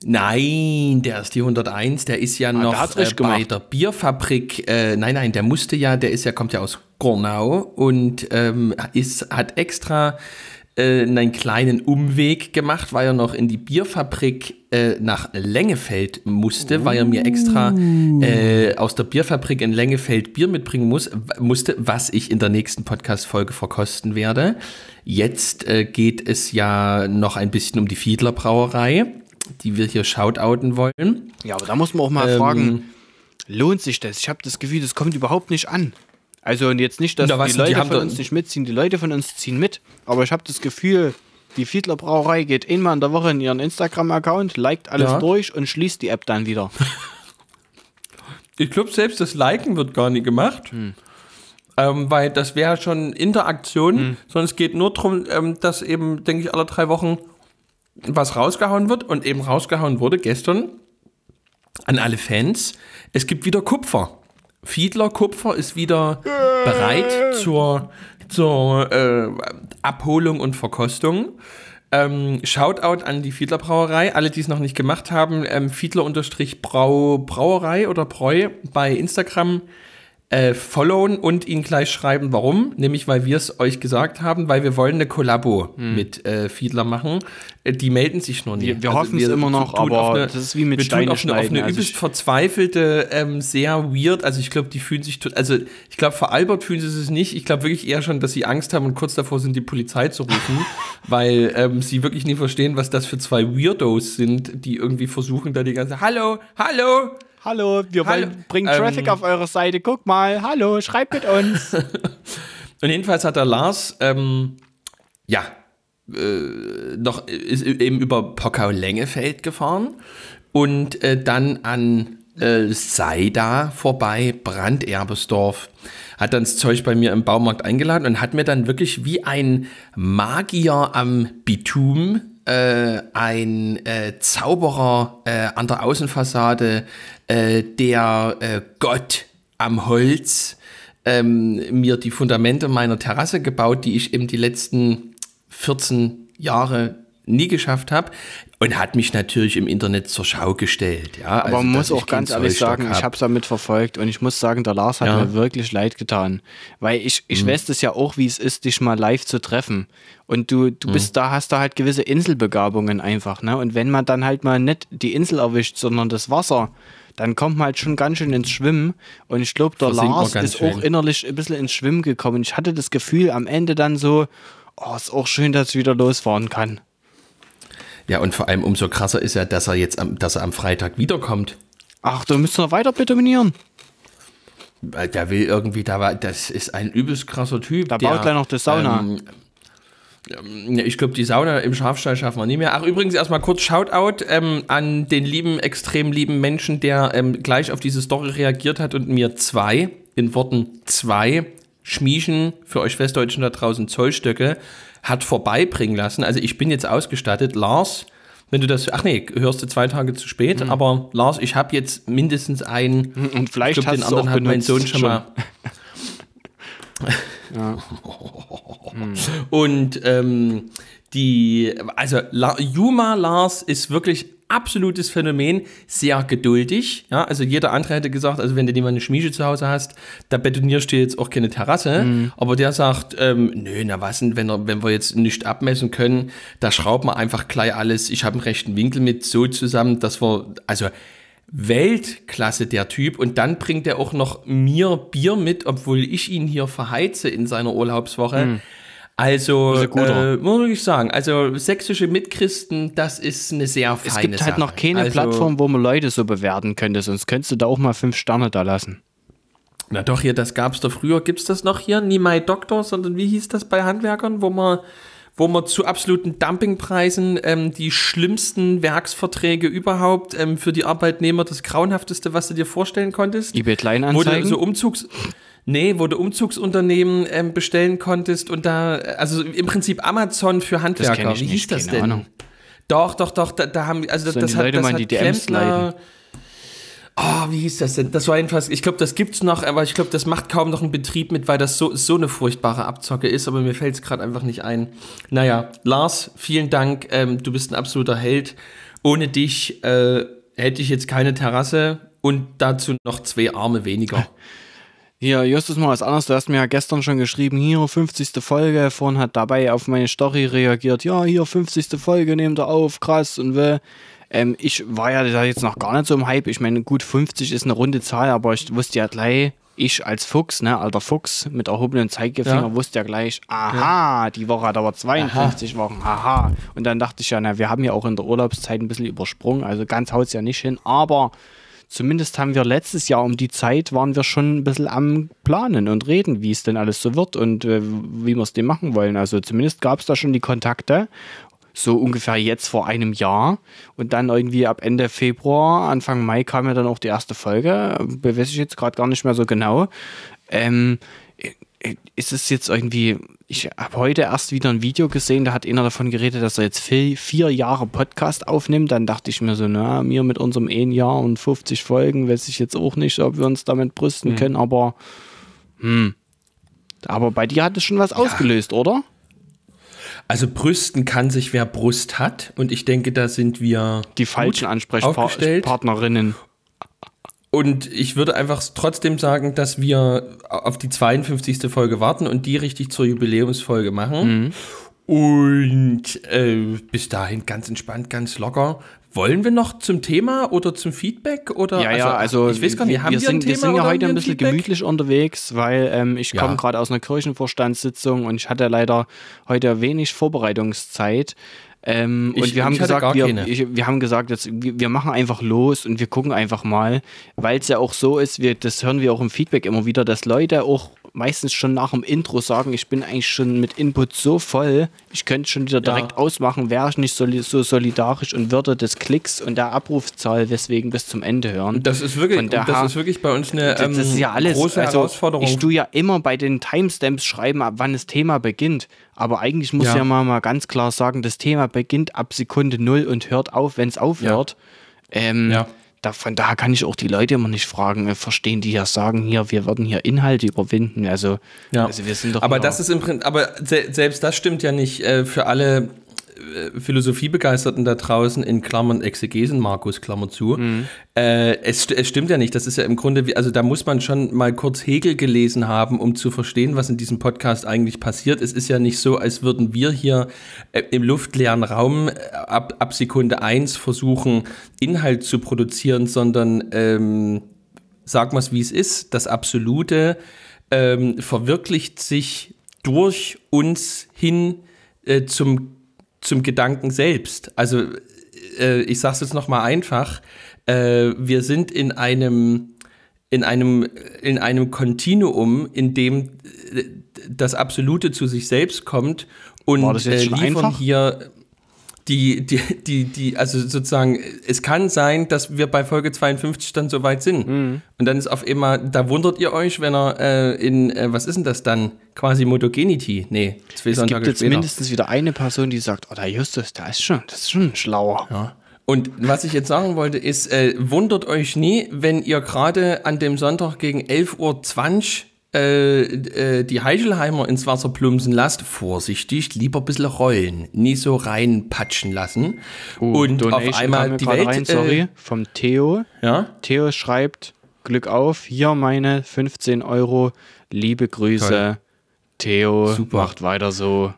Nein, der ist die 101, der ist ja ah, noch äh, bei der Bierfabrik. Äh, nein, nein, der musste ja, der ist ja, kommt ja aus Gornau und ähm, ist, hat extra äh, einen kleinen Umweg gemacht, weil er noch in die Bierfabrik äh, nach Lengefeld musste, weil er mir extra äh, aus der Bierfabrik in Lengefeld Bier mitbringen muss, musste, was ich in der nächsten Podcast-Folge verkosten werde. Jetzt äh, geht es ja noch ein bisschen um die Fiedler Brauerei die wir hier shoutouten wollen. Ja, aber da muss man auch mal ähm, fragen, lohnt sich das? Ich habe das Gefühl, das kommt überhaupt nicht an. Also und jetzt nicht, dass da die Leute die von uns nicht mitziehen, die Leute von uns ziehen mit, aber ich habe das Gefühl, die Fiedler Brauerei geht einmal in der Woche in ihren Instagram-Account, liked alles ja. durch und schließt die App dann wieder. [LAUGHS] ich glaube, selbst das Liken wird gar nicht gemacht. Hm. Ähm, weil das wäre schon Interaktion, hm. sondern es geht nur darum, ähm, dass eben, denke ich, alle drei Wochen was rausgehauen wird und eben rausgehauen wurde gestern an alle Fans. Es gibt wieder Kupfer. Fiedler Kupfer ist wieder bereit zur, zur äh, Abholung und Verkostung. Ähm, Shoutout an die Fiedler Brauerei. Alle, die es noch nicht gemacht haben, ähm, Fiedler-Brauerei oder Bräu bei Instagram äh, followen und ihnen gleich schreiben, warum. Nämlich, weil wir es euch gesagt haben, weil wir wollen eine Kollabo hm. mit äh, Fiedler machen. Äh, die melden sich noch nicht. Wir, wir also hoffen es immer noch, aber eine, das ist wie mit wir Steine auf eine, auf eine also übelst verzweifelte, ähm, sehr weird, also ich glaube, die fühlen sich, also ich glaube, vor Albert fühlen sie es nicht. Ich glaube wirklich eher schon, dass sie Angst haben und kurz davor sind, die Polizei zu rufen, [LAUGHS] weil ähm, sie wirklich nie verstehen, was das für zwei Weirdos sind, die irgendwie versuchen, da die ganze Hallo, hallo, Hallo, wir hallo. wollen, bringen Traffic ähm, auf eure Seite. Guck mal, hallo, schreibt mit uns. [LAUGHS] Und jedenfalls hat der Lars, ähm, ja, äh, noch ist eben über Pockau-Lengefeld gefahren und äh, dann an äh, Seida vorbei, Branderbesdorf. Hat dann das Zeug bei mir im Baumarkt eingeladen und hat mir dann wirklich wie ein Magier am Bitum äh, ein äh, Zauberer äh, an der Außenfassade, äh, der äh, Gott am Holz, ähm, mir die Fundamente meiner Terrasse gebaut, die ich eben die letzten 14 Jahre nie geschafft habe und hat mich natürlich im Internet zur Schau gestellt. Ja, aber also, man muss auch ganz ehrlich sagen, hab. ich habe es damit verfolgt und ich muss sagen, der Lars hat ja. mir wirklich leid getan, weil ich, ich mhm. weiß es ja auch, wie es ist, dich mal live zu treffen und du, du mhm. bist da, hast da halt gewisse Inselbegabungen einfach, ne? Und wenn man dann halt mal nicht die Insel erwischt, sondern das Wasser, dann kommt man halt schon ganz schön ins Schwimmen. Und ich glaube, der Versinkt Lars ist schön. auch innerlich ein bisschen ins Schwimmen gekommen. Ich hatte das Gefühl am Ende dann so, oh, ist auch schön, dass ich wieder losfahren kann. Ja, und vor allem umso krasser ist ja, dass er jetzt am, dass er am Freitag wiederkommt. Ach, du müsst noch weiter betominieren. Der will irgendwie, da war, das ist ein übelst krasser Typ. Da der, baut gleich noch die Sauna. Ähm, ich glaube, die Sauna im Schafstall schaffen wir nicht mehr. Ach, übrigens erstmal kurz Shoutout ähm, an den lieben, extrem lieben Menschen, der ähm, gleich auf diese Story reagiert hat und mir zwei, in Worten zwei, Schmiechen für euch Westdeutschen da draußen Zollstöcke hat vorbeibringen lassen. Also ich bin jetzt ausgestattet. Lars, wenn du das, ach nee, hörst du zwei Tage zu spät, mhm. aber Lars, ich habe jetzt mindestens ein, und vielleicht glaub, den anderen hat mein Sohn schon, schon mal. [LAUGHS] ja. [LAUGHS] Und ähm, die, also La, Juma Lars ist wirklich absolutes Phänomen, sehr geduldig. Ja, also jeder andere hätte gesagt, also wenn du mal eine Schmiede zu Hause hast, da betonierst du jetzt auch keine Terrasse. Mhm. Aber der sagt, ähm, nö, na was denn, wenn, er, wenn wir jetzt nicht abmessen können, da schrauben wir einfach gleich alles. Ich habe einen rechten Winkel mit so zusammen, dass wir, also Weltklasse, der Typ. Und dann bringt er auch noch mir Bier mit, obwohl ich ihn hier verheize in seiner Urlaubswoche. Hm. Also, äh, muss ich sagen, also sächsische Mitchristen, das ist eine sehr feine Es gibt halt Sache. noch keine also, Plattform, wo man Leute so bewerten könnte, sonst könntest du da auch mal fünf Sterne da lassen. Na doch, hier, das gab's doch früher. Gibt's das noch hier? Nie My Doctor, sondern wie hieß das bei Handwerkern, wo man, wo man zu absoluten Dumpingpreisen ähm, die schlimmsten Werksverträge überhaupt ähm, für die Arbeitnehmer, das grauenhafteste, was du dir vorstellen konntest? eBay Wo du Kleinanzeigen. so Umzugs... Nee, wo du Umzugsunternehmen ähm, bestellen konntest und da, also im Prinzip Amazon für Handwerker. kenn ich Wie hieß nicht, das denn? Ahnung. Doch, doch, doch, da, da haben, also das die hat, Leute das hat die DMs Klempner, Oh, wie hieß das denn? Das war jedenfalls, ich glaube, das gibt's noch, aber ich glaube, das macht kaum noch ein Betrieb mit, weil das so, so eine furchtbare Abzocke ist, aber mir fällt es gerade einfach nicht ein. Naja, Lars, vielen Dank, ähm, du bist ein absoluter Held. Ohne dich äh, hätte ich jetzt keine Terrasse und dazu noch zwei Arme weniger. [LAUGHS] Hier, Justus, mal was anderes. Du hast mir ja gestern schon geschrieben, hier, 50. Folge. Vorhin hat dabei auf meine Story reagiert. Ja, hier, 50. Folge, nehmt ihr auf, krass und will. Ähm, ich war ja da jetzt noch gar nicht so im Hype. Ich meine, gut, 50 ist eine runde Zahl, aber ich wusste ja gleich, ich als Fuchs, ne, alter Fuchs mit erhobenem Zeigefinger, Ja. wusste ja gleich, aha, die Woche hat aber 52 Wochen, haha. Und dann dachte ich ja, na, wir haben ja auch in der Urlaubszeit ein bisschen übersprungen, also ganz haut's ja nicht hin, aber zumindest haben wir letztes Jahr um die Zeit waren wir schon ein bisschen am Planen und reden, wie es denn alles so wird und äh, wie wir es dem machen wollen. Also zumindest gab es da schon die Kontakte. So ungefähr jetzt vor einem Jahr. Und dann irgendwie ab Ende Februar, Anfang Mai kam ja dann auch die erste Folge. Äh, Weiß ich jetzt gerade gar nicht mehr so genau. Ähm, äh, ist es jetzt irgendwie, ich habe heute erst wieder ein Video gesehen, da hat einer davon geredet, dass er jetzt vier, vier Jahre Podcast aufnimmt. Dann dachte ich mir so, na, mir mit unserem ein Jahr und 50 Folgen weiß ich jetzt auch nicht, ob wir uns damit brüsten können, aber hm. Aber bei dir hat es schon was ausgelöst, oder? Also Brüsten kann sich, wer Brust hat. Und ich denke, da sind wir Die falschen. Ansprechpartnerinnen. Und ich würde einfach trotzdem sagen, dass wir auf die 52. Folge warten und die richtig zur Jubiläumsfolge machen. Und äh, bis dahin ganz entspannt, ganz locker. Wollen wir noch zum Thema oder zum Feedback? Oder, Ja, ja, also ich weiß gar nicht, haben wir, wir, sind, wir sind ja heute ein bisschen Feedback? gemütlich unterwegs, weil ähm, ich Ja. komme gerade aus einer Kirchenvorstandssitzung und ich hatte leider heute wenig Vorbereitungszeit. Ähm, Ich- und wir haben gesagt, wir, ich, wir haben gesagt, jetzt, wir, wir machen einfach los und wir gucken einfach mal, weil es ja auch so ist, wir, das hören wir auch im Feedback immer wieder, dass Leute auch meistens schon nach dem Intro sagen, ich bin eigentlich schon mit Input so voll, ich könnte schon wieder direkt ausmachen, wäre ich nicht soli so solidarisch und würde des Klicks und der Abrufzahl deswegen bis zum Ende hören. Das ist wirklich, daher- das ist wirklich bei uns eine ähm, ja alles. große also, Herausforderung. Ich tue ja immer bei den Timestamps schreiben, ab wann das Thema beginnt. Aber eigentlich muss Ja. ja, mal, mal ganz klar sagen, das Thema beginnt ab Sekunde null und hört auf, wenn es aufhört. Ähm, Ja. Da, von daher kann ich auch die Leute immer nicht fragen, verstehen, die ja sagen, hier, wir werden hier Inhalte überwinden. Also, Ja. also wir sind doch aber das ist im Prinzip, aber se selbst das stimmt ja nicht äh, für alle Philosophiebegeisterten da draußen in Klammern Exegesen, Markus, Klammer zu. Mhm. Äh, es, es stimmt ja nicht. Das ist ja im Grunde, wie, also da muss man schon mal kurz Hegel gelesen haben, um zu verstehen, was in diesem Podcast eigentlich passiert. Es ist ja nicht so, als würden wir hier äh, im luftleeren Raum äh, ab, ab Sekunde 1 versuchen, Inhalt zu produzieren, sondern ähm, sagen wir es wie es ist, das Absolute ähm, verwirklicht sich durch uns hin äh, zum, zum Gedanken selbst. Also äh, ich sage es jetzt nochmal einfach, äh, wir sind in einem in einem, in einem Kontinuum, in dem äh, das Absolute zu sich selbst kommt und jetzt äh, liefern einfach? hier die, die, die, die, also sozusagen, es kann sein, dass wir bei Folge 52 dann soweit sind. Mhm. Und dann ist auf einmal, da wundert ihr euch, wenn er äh, in, äh, was ist denn das dann? Quasi Motogenity? Nee, zwei es Sonntage gibt jetzt später. mindestens wieder eine Person, die sagt, oh, der Justus, der ist schon, das ist schon schlauer. Ja. Und was ich jetzt sagen wollte, ist, äh, wundert euch nie, wenn ihr gerade an dem Sonntag gegen 11.20 Uhr äh, äh, die Heichelheimer ins Wasser plumpsen lasst. Vorsichtig, lieber ein bisschen rollen, nie so reinpatschen lassen. und auf Uh, Donation kam einmal die Welt... rein, sorry, Äh, vom Theo. ja, Theo schreibt, Glück auf, hier meine 15 Euro, liebe Grüße. Toll. Theo, Super. macht weiter so.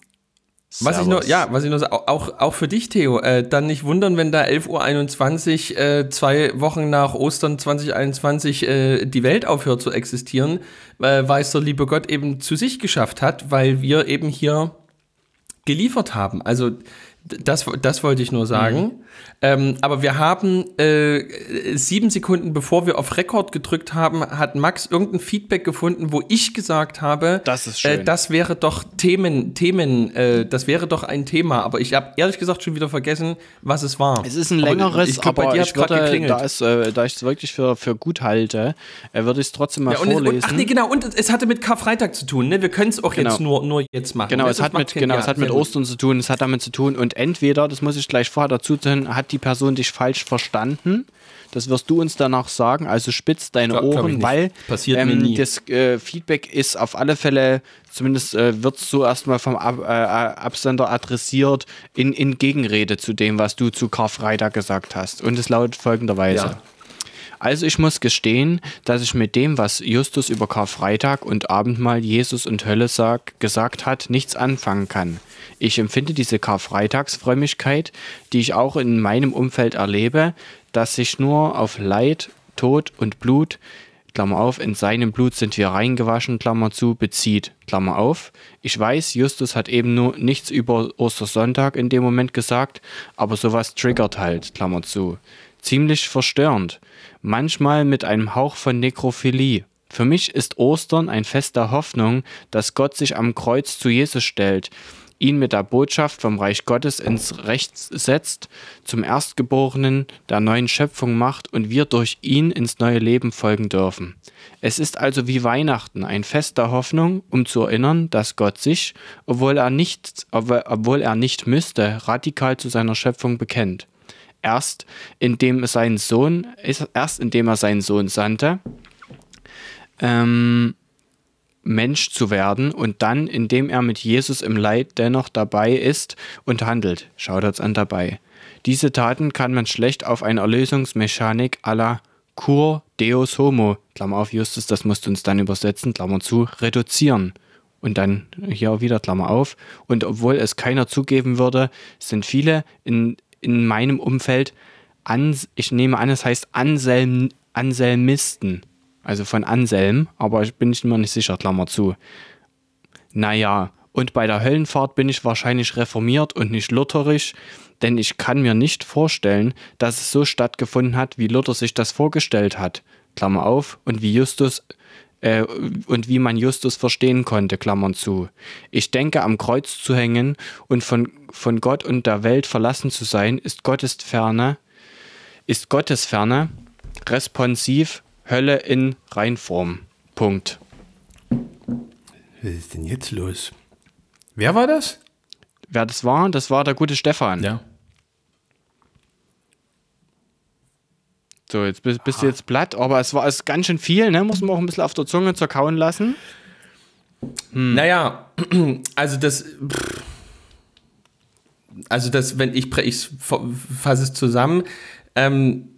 Was ich nur, ja, was ich nur auch, auch für dich, Theo, äh, dann nicht wundern, wenn da 11.21 Uhr, äh, zwei Wochen nach Ostern 2021, äh, die Welt aufhört zu existieren, äh, weil es der liebe Gott eben zu sich geschafft hat, weil wir eben hier geliefert haben. Also das, das wollte ich nur sagen. Mhm. Ähm, aber wir haben äh, sieben Sekunden bevor wir auf Rekord gedrückt haben, hat Max irgendein Feedback gefunden, wo ich gesagt habe, das, ist schön. Äh, das wäre doch Themen, Themen, äh, das wäre doch ein Thema. Aber ich habe ehrlich gesagt schon wieder vergessen, was es war. Es ist ein längeres, aber ich, glaub, aber ich würde, da, es, äh, da ich es wirklich für, für gut halte, äh, würde ich es trotzdem mal ja, und vorlesen. Es, und, ach nee, genau, und es hatte mit Karfreitag zu tun. Ne? Wir können es auch genau. jetzt nur, nur jetzt machen. Genau, es hat, mit, genau es hat mit Ostern zu tun, es hat damit zu tun. Und entweder, das muss ich gleich vorher dazu tun, hat die Person dich falsch verstanden. Das wirst du uns danach sagen. Also spitz deine glaub, Ohren, weil ähm, das äh, Feedback ist auf alle Fälle, zumindest äh, wird es so erstmal vom Ab äh, Absender adressiert, in, in Gegenrede zu dem, was du zu Karfreitag gesagt hast. Und es lautet folgenderweise. Ja. Also ich muss gestehen, dass ich mit dem, was Justus über Karfreitag und Abendmahl Jesus und Hölle sag, gesagt hat, nichts anfangen kann. Ich empfinde diese Karfreitagsfrömmigkeit, die ich auch in meinem Umfeld erlebe, dass sich nur auf Leid, Tod und Blut, Klammer auf, in seinem Blut sind wir reingewaschen, Klammer zu, bezieht, Klammer auf. Ich weiß, Justus hat eben nur nichts über Ostersonntag in dem Moment gesagt, aber sowas triggert halt, Klammer zu. Ziemlich verstörend manchmal mit einem Hauch von Nekrophilie. Für mich ist Ostern ein Fest der Hoffnung, dass Gott sich am Kreuz zu Jesus stellt, ihn mit der Botschaft vom Reich Gottes ins Recht setzt, zum Erstgeborenen der neuen Schöpfung macht und wir durch ihn ins neue Leben folgen dürfen. Es ist also wie Weihnachten, ein Fest der Hoffnung, um zu erinnern, dass Gott sich, obwohl er nicht, obwohl er nicht müsste, radikal zu seiner Schöpfung bekennt erst indem seinen Sohn, erst indem er seinen Sohn sandte, ähm, Mensch zu werden und dann, indem er mit Jesus im Leid dennoch dabei ist und handelt. Schaut uns an dabei. Diese Taten kann man schlecht auf eine Erlösungsmechanik la Cur Deus Homo, Klammer auf Justus, das musst du uns dann übersetzen, Klammer zu, reduzieren. Und dann hier wieder Klammer auf. Und obwohl es keiner zugeben würde, sind viele in in meinem Umfeld, Ans ich nehme an, es heißt Anselm Anselmisten, also von Anselm, aber ich bin mir nicht sicher, Klammer zu. Naja, und bei der Höllenfahrt bin ich wahrscheinlich reformiert und nicht lutherisch, denn ich kann mir nicht vorstellen, dass es so stattgefunden hat, wie Luther sich das vorgestellt hat. Klammer auf, und wie Justus äh, und wie man Justus verstehen konnte, Klammern zu. Ich denke, am Kreuz zu hängen und von, von Gott und der Welt verlassen zu sein, ist Gottes Ferne, ist Gottes Ferne, responsiv, Hölle in Reinform. Punkt. Was ist denn jetzt los? Wer war das? Wer das war? Das war der gute Stefan. Ja. So, jetzt bist, bist du jetzt platt, aber es war es ganz schön viel, ne? Muss man auch ein bisschen auf der Zunge zerkauen lassen. Hm. Naja, [CLEARS THROAT] also das. Also das, wenn ich, ich fasse es zusammen, ähm,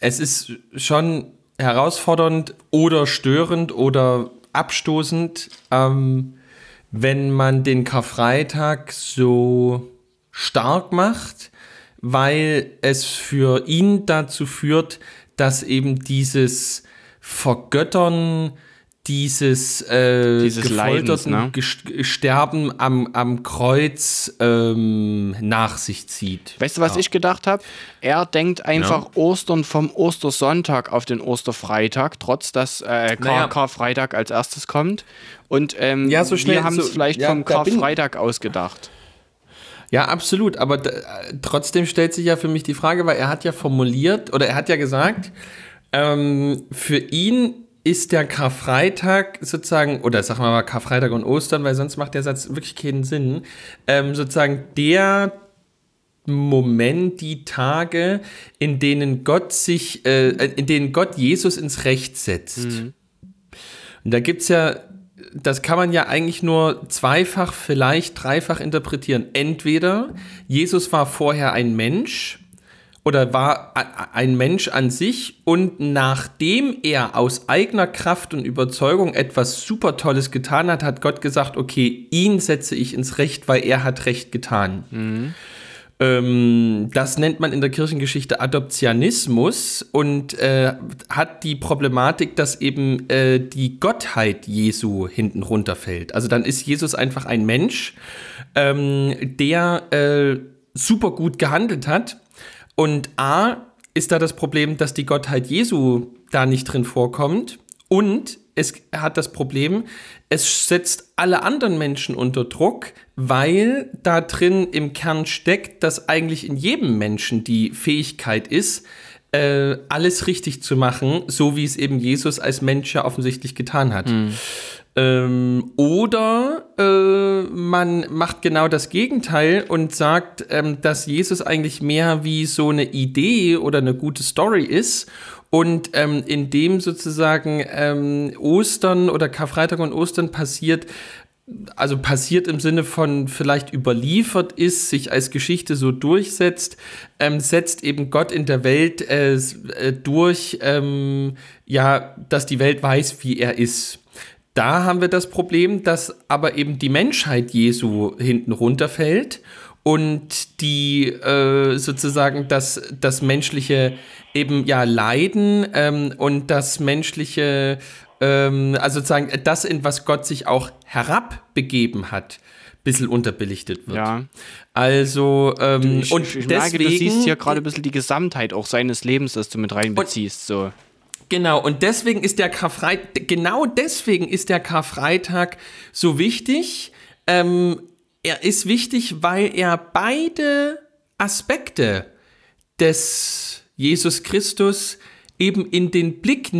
es ist schon herausfordernd oder störend oder abstoßend, ähm, wenn man den Karfreitag so stark macht weil es für ihn dazu führt, dass eben dieses Vergöttern dieses, äh, dieses Leidens, ne? Sterben am, am Kreuz ähm, nach sich zieht. Weißt du, was ja. ich gedacht habe? Er denkt einfach ja. Ostern vom Ostersonntag auf den Osterfreitag, trotz dass äh, Kar naja. Karfreitag als erstes kommt. Und ähm, ja, so schnell, wir haben es so, vielleicht vom Karfreitag ausgedacht. Ja, absolut. Aber trotzdem stellt sich ja für mich die Frage, weil er hat ja formuliert oder er hat ja gesagt, ähm, für ihn ist der Karfreitag sozusagen, oder sagen wir mal Karfreitag und Ostern, weil sonst macht der Satz wirklich keinen Sinn, ähm, sozusagen der Moment, die Tage, in denen Gott sich, äh, in denen Gott Jesus ins Recht setzt. Mhm. Und da gibt es ja das kann man ja eigentlich nur zweifach, vielleicht dreifach interpretieren. Entweder Jesus war vorher ein Mensch oder war ein Mensch an sich und nachdem er aus eigener Kraft und Überzeugung etwas super Tolles getan hat, hat Gott gesagt, okay, ihn setze ich ins Recht, weil er hat Recht getan. Mhm. Ähm, das nennt man in der Kirchengeschichte Adoptionismus und äh, hat die Problematik, dass eben äh, die Gottheit Jesu hinten runterfällt. Also dann ist Jesus einfach ein Mensch, ähm, der äh, super gut gehandelt hat. Und A ist da das Problem, dass die Gottheit Jesu da nicht drin vorkommt. Und es hat das Problem, es setzt alle anderen Menschen unter Druck, weil da drin im Kern steckt, dass eigentlich in jedem Menschen die Fähigkeit ist, äh, alles richtig zu machen, so wie es eben Jesus als Mensch ja offensichtlich getan hat. Mhm. Ähm, oder äh, man macht genau das Gegenteil und sagt, ähm, dass Jesus eigentlich mehr wie so eine Idee oder eine gute Story ist und ähm, in sozusagen ähm, Ostern oder Karfreitag und Ostern passiert, also passiert im Sinne von vielleicht überliefert ist, sich als Geschichte so durchsetzt, ähm, setzt eben Gott in der Welt äh, äh, durch, ähm, ja, dass die Welt weiß, wie er ist. Da haben wir das Problem, dass aber eben die Menschheit Jesu hinten runterfällt und die äh, sozusagen das, das menschliche eben ja Leiden ähm, und das menschliche, ähm, also sozusagen das, in was Gott sich auch herabbegeben hat, ein bisschen unterbelichtet wird. Ja. Also, ähm, ich, und ich, ich deswegen. Merke, du siehst hier gerade ein bisschen die Gesamtheit auch seines Lebens, das du mit reinbeziehst. So. Genau, und deswegen ist der Karfreitag, genau deswegen ist der Karfreitag so wichtig. Ähm, er ist wichtig, weil er beide Aspekte des Jesus Christus eben in den Blick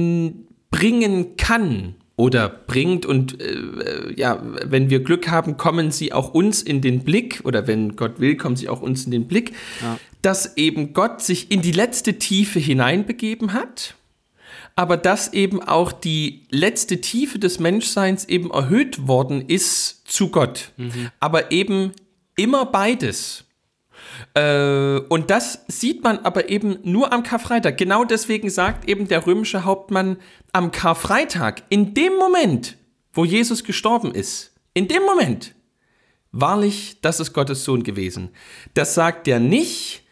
bringen kann oder bringt und äh, ja, wenn wir Glück haben, kommen sie auch uns in den Blick oder wenn Gott will, kommen sie auch uns in den Blick, ja. dass eben Gott sich in die letzte Tiefe hineinbegeben hat, aber dass eben auch die letzte Tiefe des Menschseins eben erhöht worden ist zu Gott, mhm. aber eben immer beides. Äh, und das sieht man aber eben nur am Karfreitag. Genau deswegen sagt eben der römische Hauptmann am Karfreitag, in dem Moment, wo Jesus gestorben ist, in dem Moment, wahrlich, das ist Gottes Sohn gewesen. Das sagt er nicht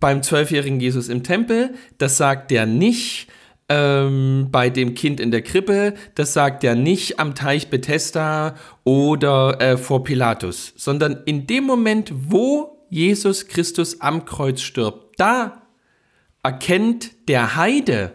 beim zwölfjährigen Jesus im Tempel, das sagt er nicht ähm, bei dem Kind in der Krippe, das sagt er nicht am Teich Bethesda oder äh, vor Pilatus, sondern in dem Moment, wo Jesus Christus am Kreuz stirbt, da erkennt der Heide,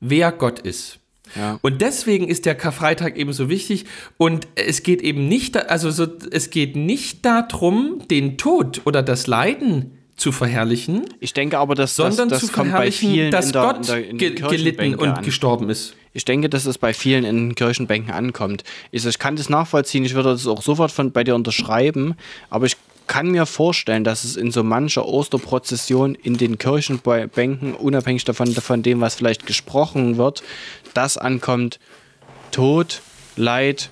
wer Gott ist. Ja. Und deswegen ist der Karfreitag eben so wichtig. Und es geht eben nicht, also so, es geht nicht darum, den Tod oder das Leiden zu verherrlichen. Ich denke aber, dass sondern das, das kommt bei vielen dass der, Gott in der, in gelitten und an. gestorben ist. Ich denke, dass es bei vielen in Kirchenbänken ankommt. Ich, ich kann das nachvollziehen, ich würde das auch sofort von, bei dir unterschreiben, aber ich kann mir vorstellen, dass es in so mancher Osterprozession in den Kirchenbänken, unabhängig davon, von dem, was vielleicht gesprochen wird, das ankommt, Tod, Leid,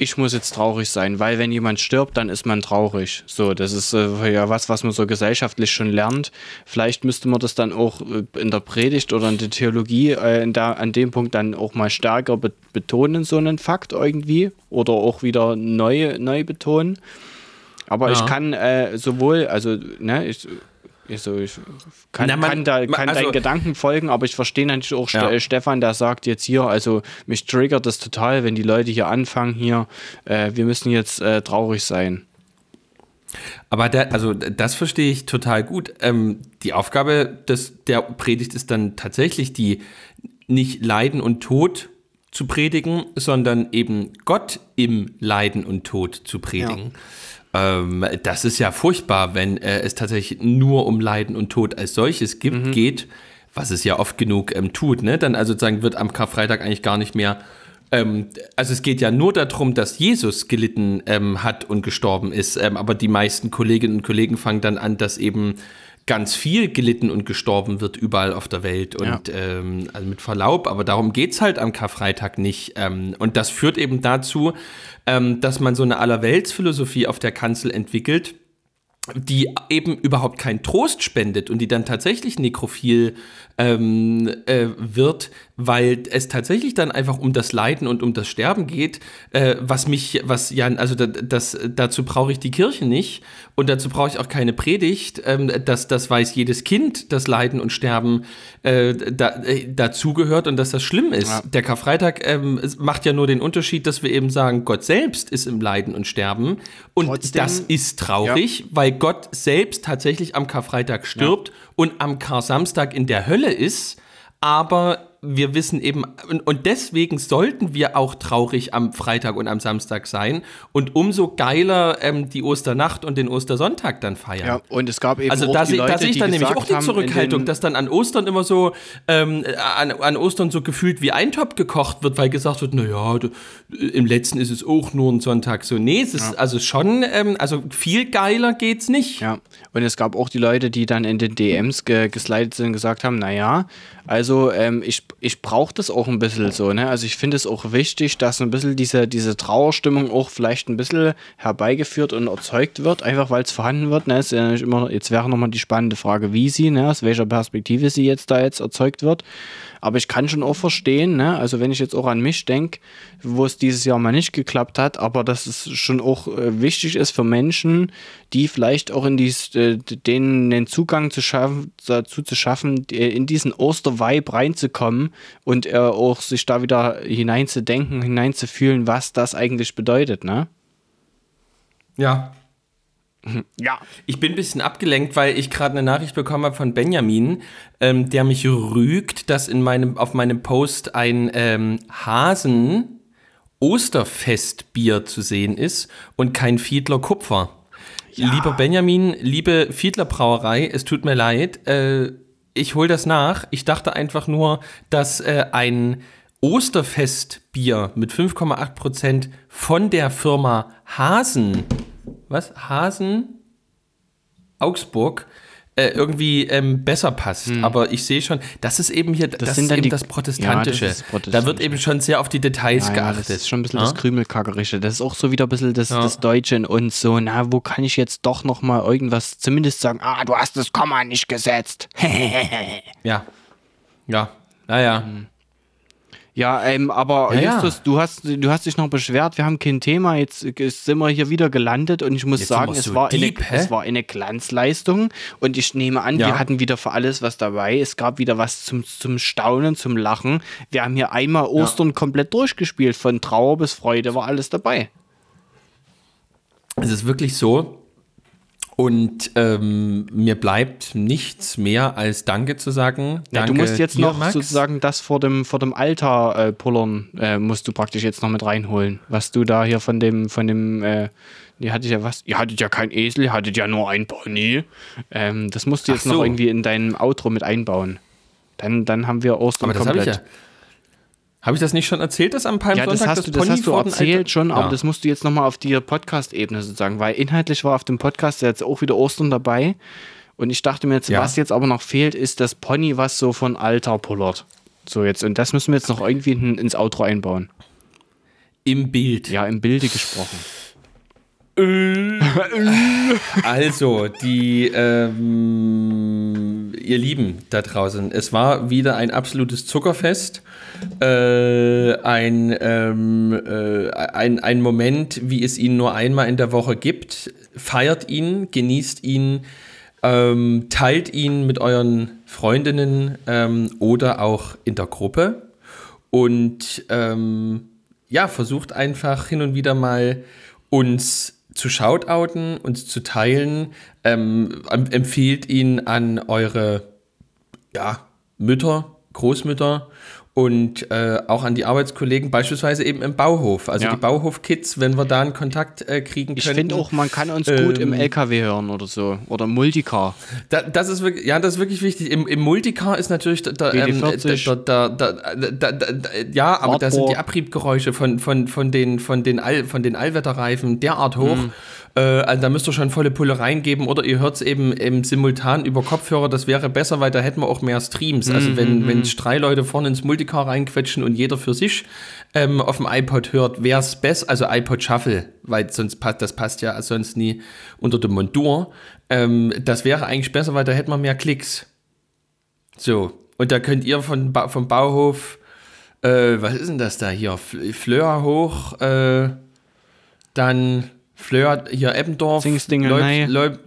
ich muss jetzt traurig sein, weil wenn jemand stirbt, dann ist man traurig. So, das ist äh, ja was, was man so gesellschaftlich schon lernt. Vielleicht müsste man das dann auch äh, in der Predigt oder in der Theologie äh, der, an dem Punkt dann auch mal stärker be betonen, so einen Fakt irgendwie. Oder auch wieder neu, neu betonen. Aber ja. ich kann äh, sowohl, also, ne, ich, ich, so, ich kann, Na, man, kann, da, kann also, deinen Gedanken folgen, aber ich verstehe natürlich auch ja. Stefan, der sagt jetzt hier, also mich triggert das total, wenn die Leute hier anfangen, hier, äh, wir müssen jetzt äh, traurig sein. Aber der, also das verstehe ich total gut. Ähm, die Aufgabe des, der Predigt ist dann tatsächlich die, nicht Leiden und Tod zu predigen, sondern eben Gott im Leiden und Tod zu predigen. Ja. Ähm, das ist ja furchtbar, wenn äh, es tatsächlich nur um Leiden und Tod als solches gibt, mhm. geht, was es ja oft genug ähm, tut. Ne? Dann also sozusagen wird am Karfreitag eigentlich gar nicht mehr ähm, also es geht ja nur darum, dass Jesus gelitten ähm, hat und gestorben ist, ähm, aber die meisten Kolleginnen und Kollegen fangen dann an, dass eben ganz viel gelitten und gestorben wird überall auf der Welt. Und ja. ähm, also mit Verlaub, aber darum geht es halt am Karfreitag nicht. Ähm, und das führt eben dazu, ähm, dass man so eine Allerweltsphilosophie auf der Kanzel entwickelt, die eben überhaupt keinen Trost spendet und die dann tatsächlich nekrophil ähm, äh, wird, weil es tatsächlich dann einfach um das Leiden und um das Sterben geht, äh, was mich, was ja, also das, dazu brauche ich die Kirche nicht und dazu brauche ich auch keine Predigt, ähm, dass das weiß jedes Kind, dass Leiden und Sterben äh, da, äh, dazugehört und dass das schlimm ist. Ja. Der Karfreitag ähm, macht ja nur den Unterschied, dass wir eben sagen, Gott selbst ist im Leiden und Sterben und Trotzdem, das ist traurig, ja. weil Gott selbst tatsächlich am Karfreitag stirbt ja. und am Kar-Samstag in der Hölle ist, aber wir wissen eben, und, deswegen sollten wir auch traurig am Freitag und am Samstag sein und umso geiler ähm, die Osternacht und den Ostersonntag dann feiern. Ja, und es gab eben also auch da, die Leute, da sehe ich dann nämlich auch die Zurückhaltung, dass dann an Ostern immer so, ähm, an, an, Ostern so gefühlt wie Eintopf gekocht wird, weil gesagt wird, naja, im letzten ist es auch nur ein Sonntag. So, nee, es ist ja. also schon, ähm, also viel geiler geht's nicht. Ja, und es gab auch die Leute, die dann in den DMs ge geslidet sind und gesagt haben, naja, also ähm, ich, ich brauche das auch ein bisschen so, ne? Also ich finde es auch wichtig, dass ein bisschen diese, diese Trauerstimmung auch vielleicht ein bisschen herbeigeführt und erzeugt wird, einfach weil es vorhanden wird. Ne? Ist ja nicht immer, jetzt wäre nochmal die spannende Frage, wie sie, ne? aus welcher Perspektive sie jetzt da jetzt erzeugt wird. Aber ich kann schon auch verstehen, ne? also wenn ich jetzt auch an mich denke, wo es dieses Jahr mal nicht geklappt hat, aber dass es schon auch äh, wichtig ist für Menschen, die vielleicht auch in äh, denen den Zugang zu schaffen, dazu zu schaffen, in diesen Ostervibe reinzukommen und äh, auch sich da wieder hineinzudenken, hineinzufühlen, was das eigentlich bedeutet, ne? Ja, [LAUGHS] ja. Ich bin ein bisschen abgelenkt, weil ich gerade eine Nachricht bekommen habe von Benjamin, ähm, der mich rügt, dass in meinem, auf meinem Post ein ähm, Hasen Osterfestbier zu sehen ist und kein Fiedler Kupfer. Lieber Benjamin, liebe Fiedler Brauerei, es tut mir leid, äh, ich hole das nach. Ich dachte einfach nur, dass äh, ein Osterfestbier mit 5,8% von der Firma Hasen was? Hasen, Augsburg, äh, irgendwie ähm, besser passt. Hm. Aber ich sehe schon, das ist eben hier, das, das ist eben die, das, Protestantische. Ja, das Protestantische. Da wird eben schon sehr auf die Details ja, geachtet. das ist schon ein bisschen ja? das Krümelkackerische. Das ist auch so wieder ein bisschen das, das Deutsche in uns. So, na, wo kann ich jetzt doch noch mal irgendwas zumindest sagen, ah, du hast das Komma nicht gesetzt. [LAUGHS] ja. Ja. Naja. Hm. Ja, ähm, aber ja, Justus, ja. du hast, du hast dich noch beschwert, wir haben kein Thema, jetzt sind wir hier wieder gelandet und ich muss jetzt sagen, es, so war deep, eine, es war eine Glanzleistung und ich nehme an, ja. wir hatten wieder für alles was dabei. Es gab wieder was zum, zum Staunen, zum Lachen. Wir haben hier einmal Ostern komplett durchgespielt, von Trauer bis Freude war alles dabei. Es ist wirklich so, und ähm, mir bleibt nichts mehr als Danke zu sagen. Ja, Danke du musst jetzt dir, noch Max. sozusagen das vor dem, vor dem Alter äh, pullern, äh, musst du praktisch jetzt noch mit reinholen. Was du da hier von dem, von dem, äh, ihr hattet ja was, ihr hattet ja kein Esel, ihr hattet ja nur ein Pony. Ähm, das musst du jetzt so. noch irgendwie in deinem Outro mit einbauen. Dann, dann haben wir Ostern Aber das komplett. Ich ja. Habe ich das nicht schon erzählt, dass am Palmsonntag ja, das hast, das, du, das hast du erzählt schon, aber ja. das musst du jetzt nochmal auf die Podcast-Ebene sozusagen, weil inhaltlich war auf dem Podcast jetzt auch wieder Ostern dabei und ich dachte mir jetzt, ja. was jetzt aber noch fehlt, ist das Pony, was so von Alter pullert. So jetzt, und das müssen wir jetzt noch irgendwie in, ins Outro einbauen. Im Bild. Ja, im Bilde gesprochen. Also, die, ähm, ihr Lieben da draußen, es war wieder ein absolutes Zuckerfest. Äh, ein, ähm, äh, ein, ein Moment, wie es ihn nur einmal in der Woche gibt. Feiert ihn, genießt ihn, ähm, teilt ihn mit euren Freundinnen ähm, oder auch in der Gruppe. Und ähm, ja, versucht einfach hin und wieder mal uns zu shoutouten, uns zu teilen. Ähm, empfiehlt ihn an eure ja, Mütter, Großmütter und äh, auch an die Arbeitskollegen, beispielsweise eben im Bauhof. Also ja. die Bauhof-Kids, wenn wir da einen Kontakt äh, kriegen können. Ich finde auch, man kann uns ähm, gut im ähm, LKW hören oder so. Oder Multicar. Da, das ist wirklich, ja, das ist wirklich wichtig. Im, im Multicar ist natürlich da, da, ähm, da, da ja, aber da sind die Abriebgeräusche von, von, von den, von den, All, von den Allwetterreifen derart hoch. Mhm also da müsst ihr schon volle Pulle reingeben oder ihr hört es eben, eben simultan über Kopfhörer. Das wäre besser, weil da hätten wir auch mehr Streams. Also wenn, mhm. wenn drei Leute vorne ins Multicar reinquetschen und jeder für sich ähm, auf dem iPod hört, wäre es besser, also iPod Shuffle, weil sonst passt, das passt ja sonst nie unter dem Montur. Ähm, das wäre eigentlich besser, weil da hätten wir mehr Klicks. So, und da könnt ihr von, ba vom Bauhof, äh, was ist denn das da hier? Fleur hoch, äh, dann Fleur, hier Eppendorf, Leub, Leub,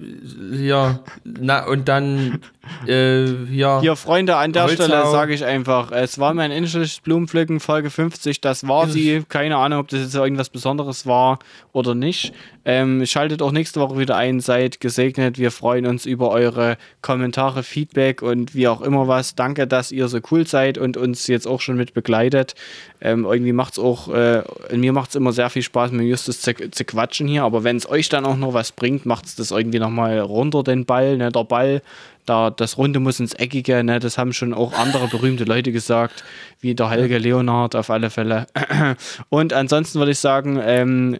hier, na, und dann äh, hier. Hier, Freunde, an der Holzau. Stelle sage ich einfach, es war mein innerliches Blumenpflücken, Folge 50, das war sie. Keine Ahnung, ob das jetzt irgendwas Besonderes war oder nicht. Ähm, schaltet auch nächste Woche wieder ein, seid gesegnet. Wir freuen uns über eure Kommentare, Feedback und wie auch immer was. Danke, dass ihr so cool seid und uns jetzt auch schon mit begleitet. Ähm, irgendwie macht es auch, äh, mir macht es immer sehr viel Spaß, mit Justus zu, zu quatschen hier, aber wenn es euch dann auch noch was bringt, macht es das irgendwie nochmal runter, den Ball. Ne? Der Ball, da, das Runde muss ins Eckige, ne? das haben schon auch andere berühmte Leute gesagt, wie der Helge Leonard auf alle Fälle. [CLEARS THROAT] Und ansonsten würde ich sagen, ähm,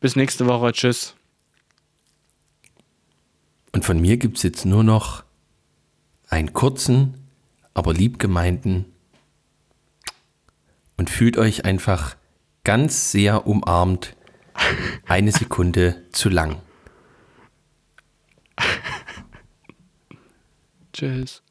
bis nächste Woche. Tschüss. Und von mir gibt es jetzt nur noch einen kurzen, aber liebgemeinten und fühlt euch einfach ganz sehr umarmt. Eine Sekunde zu lang. Tschüss.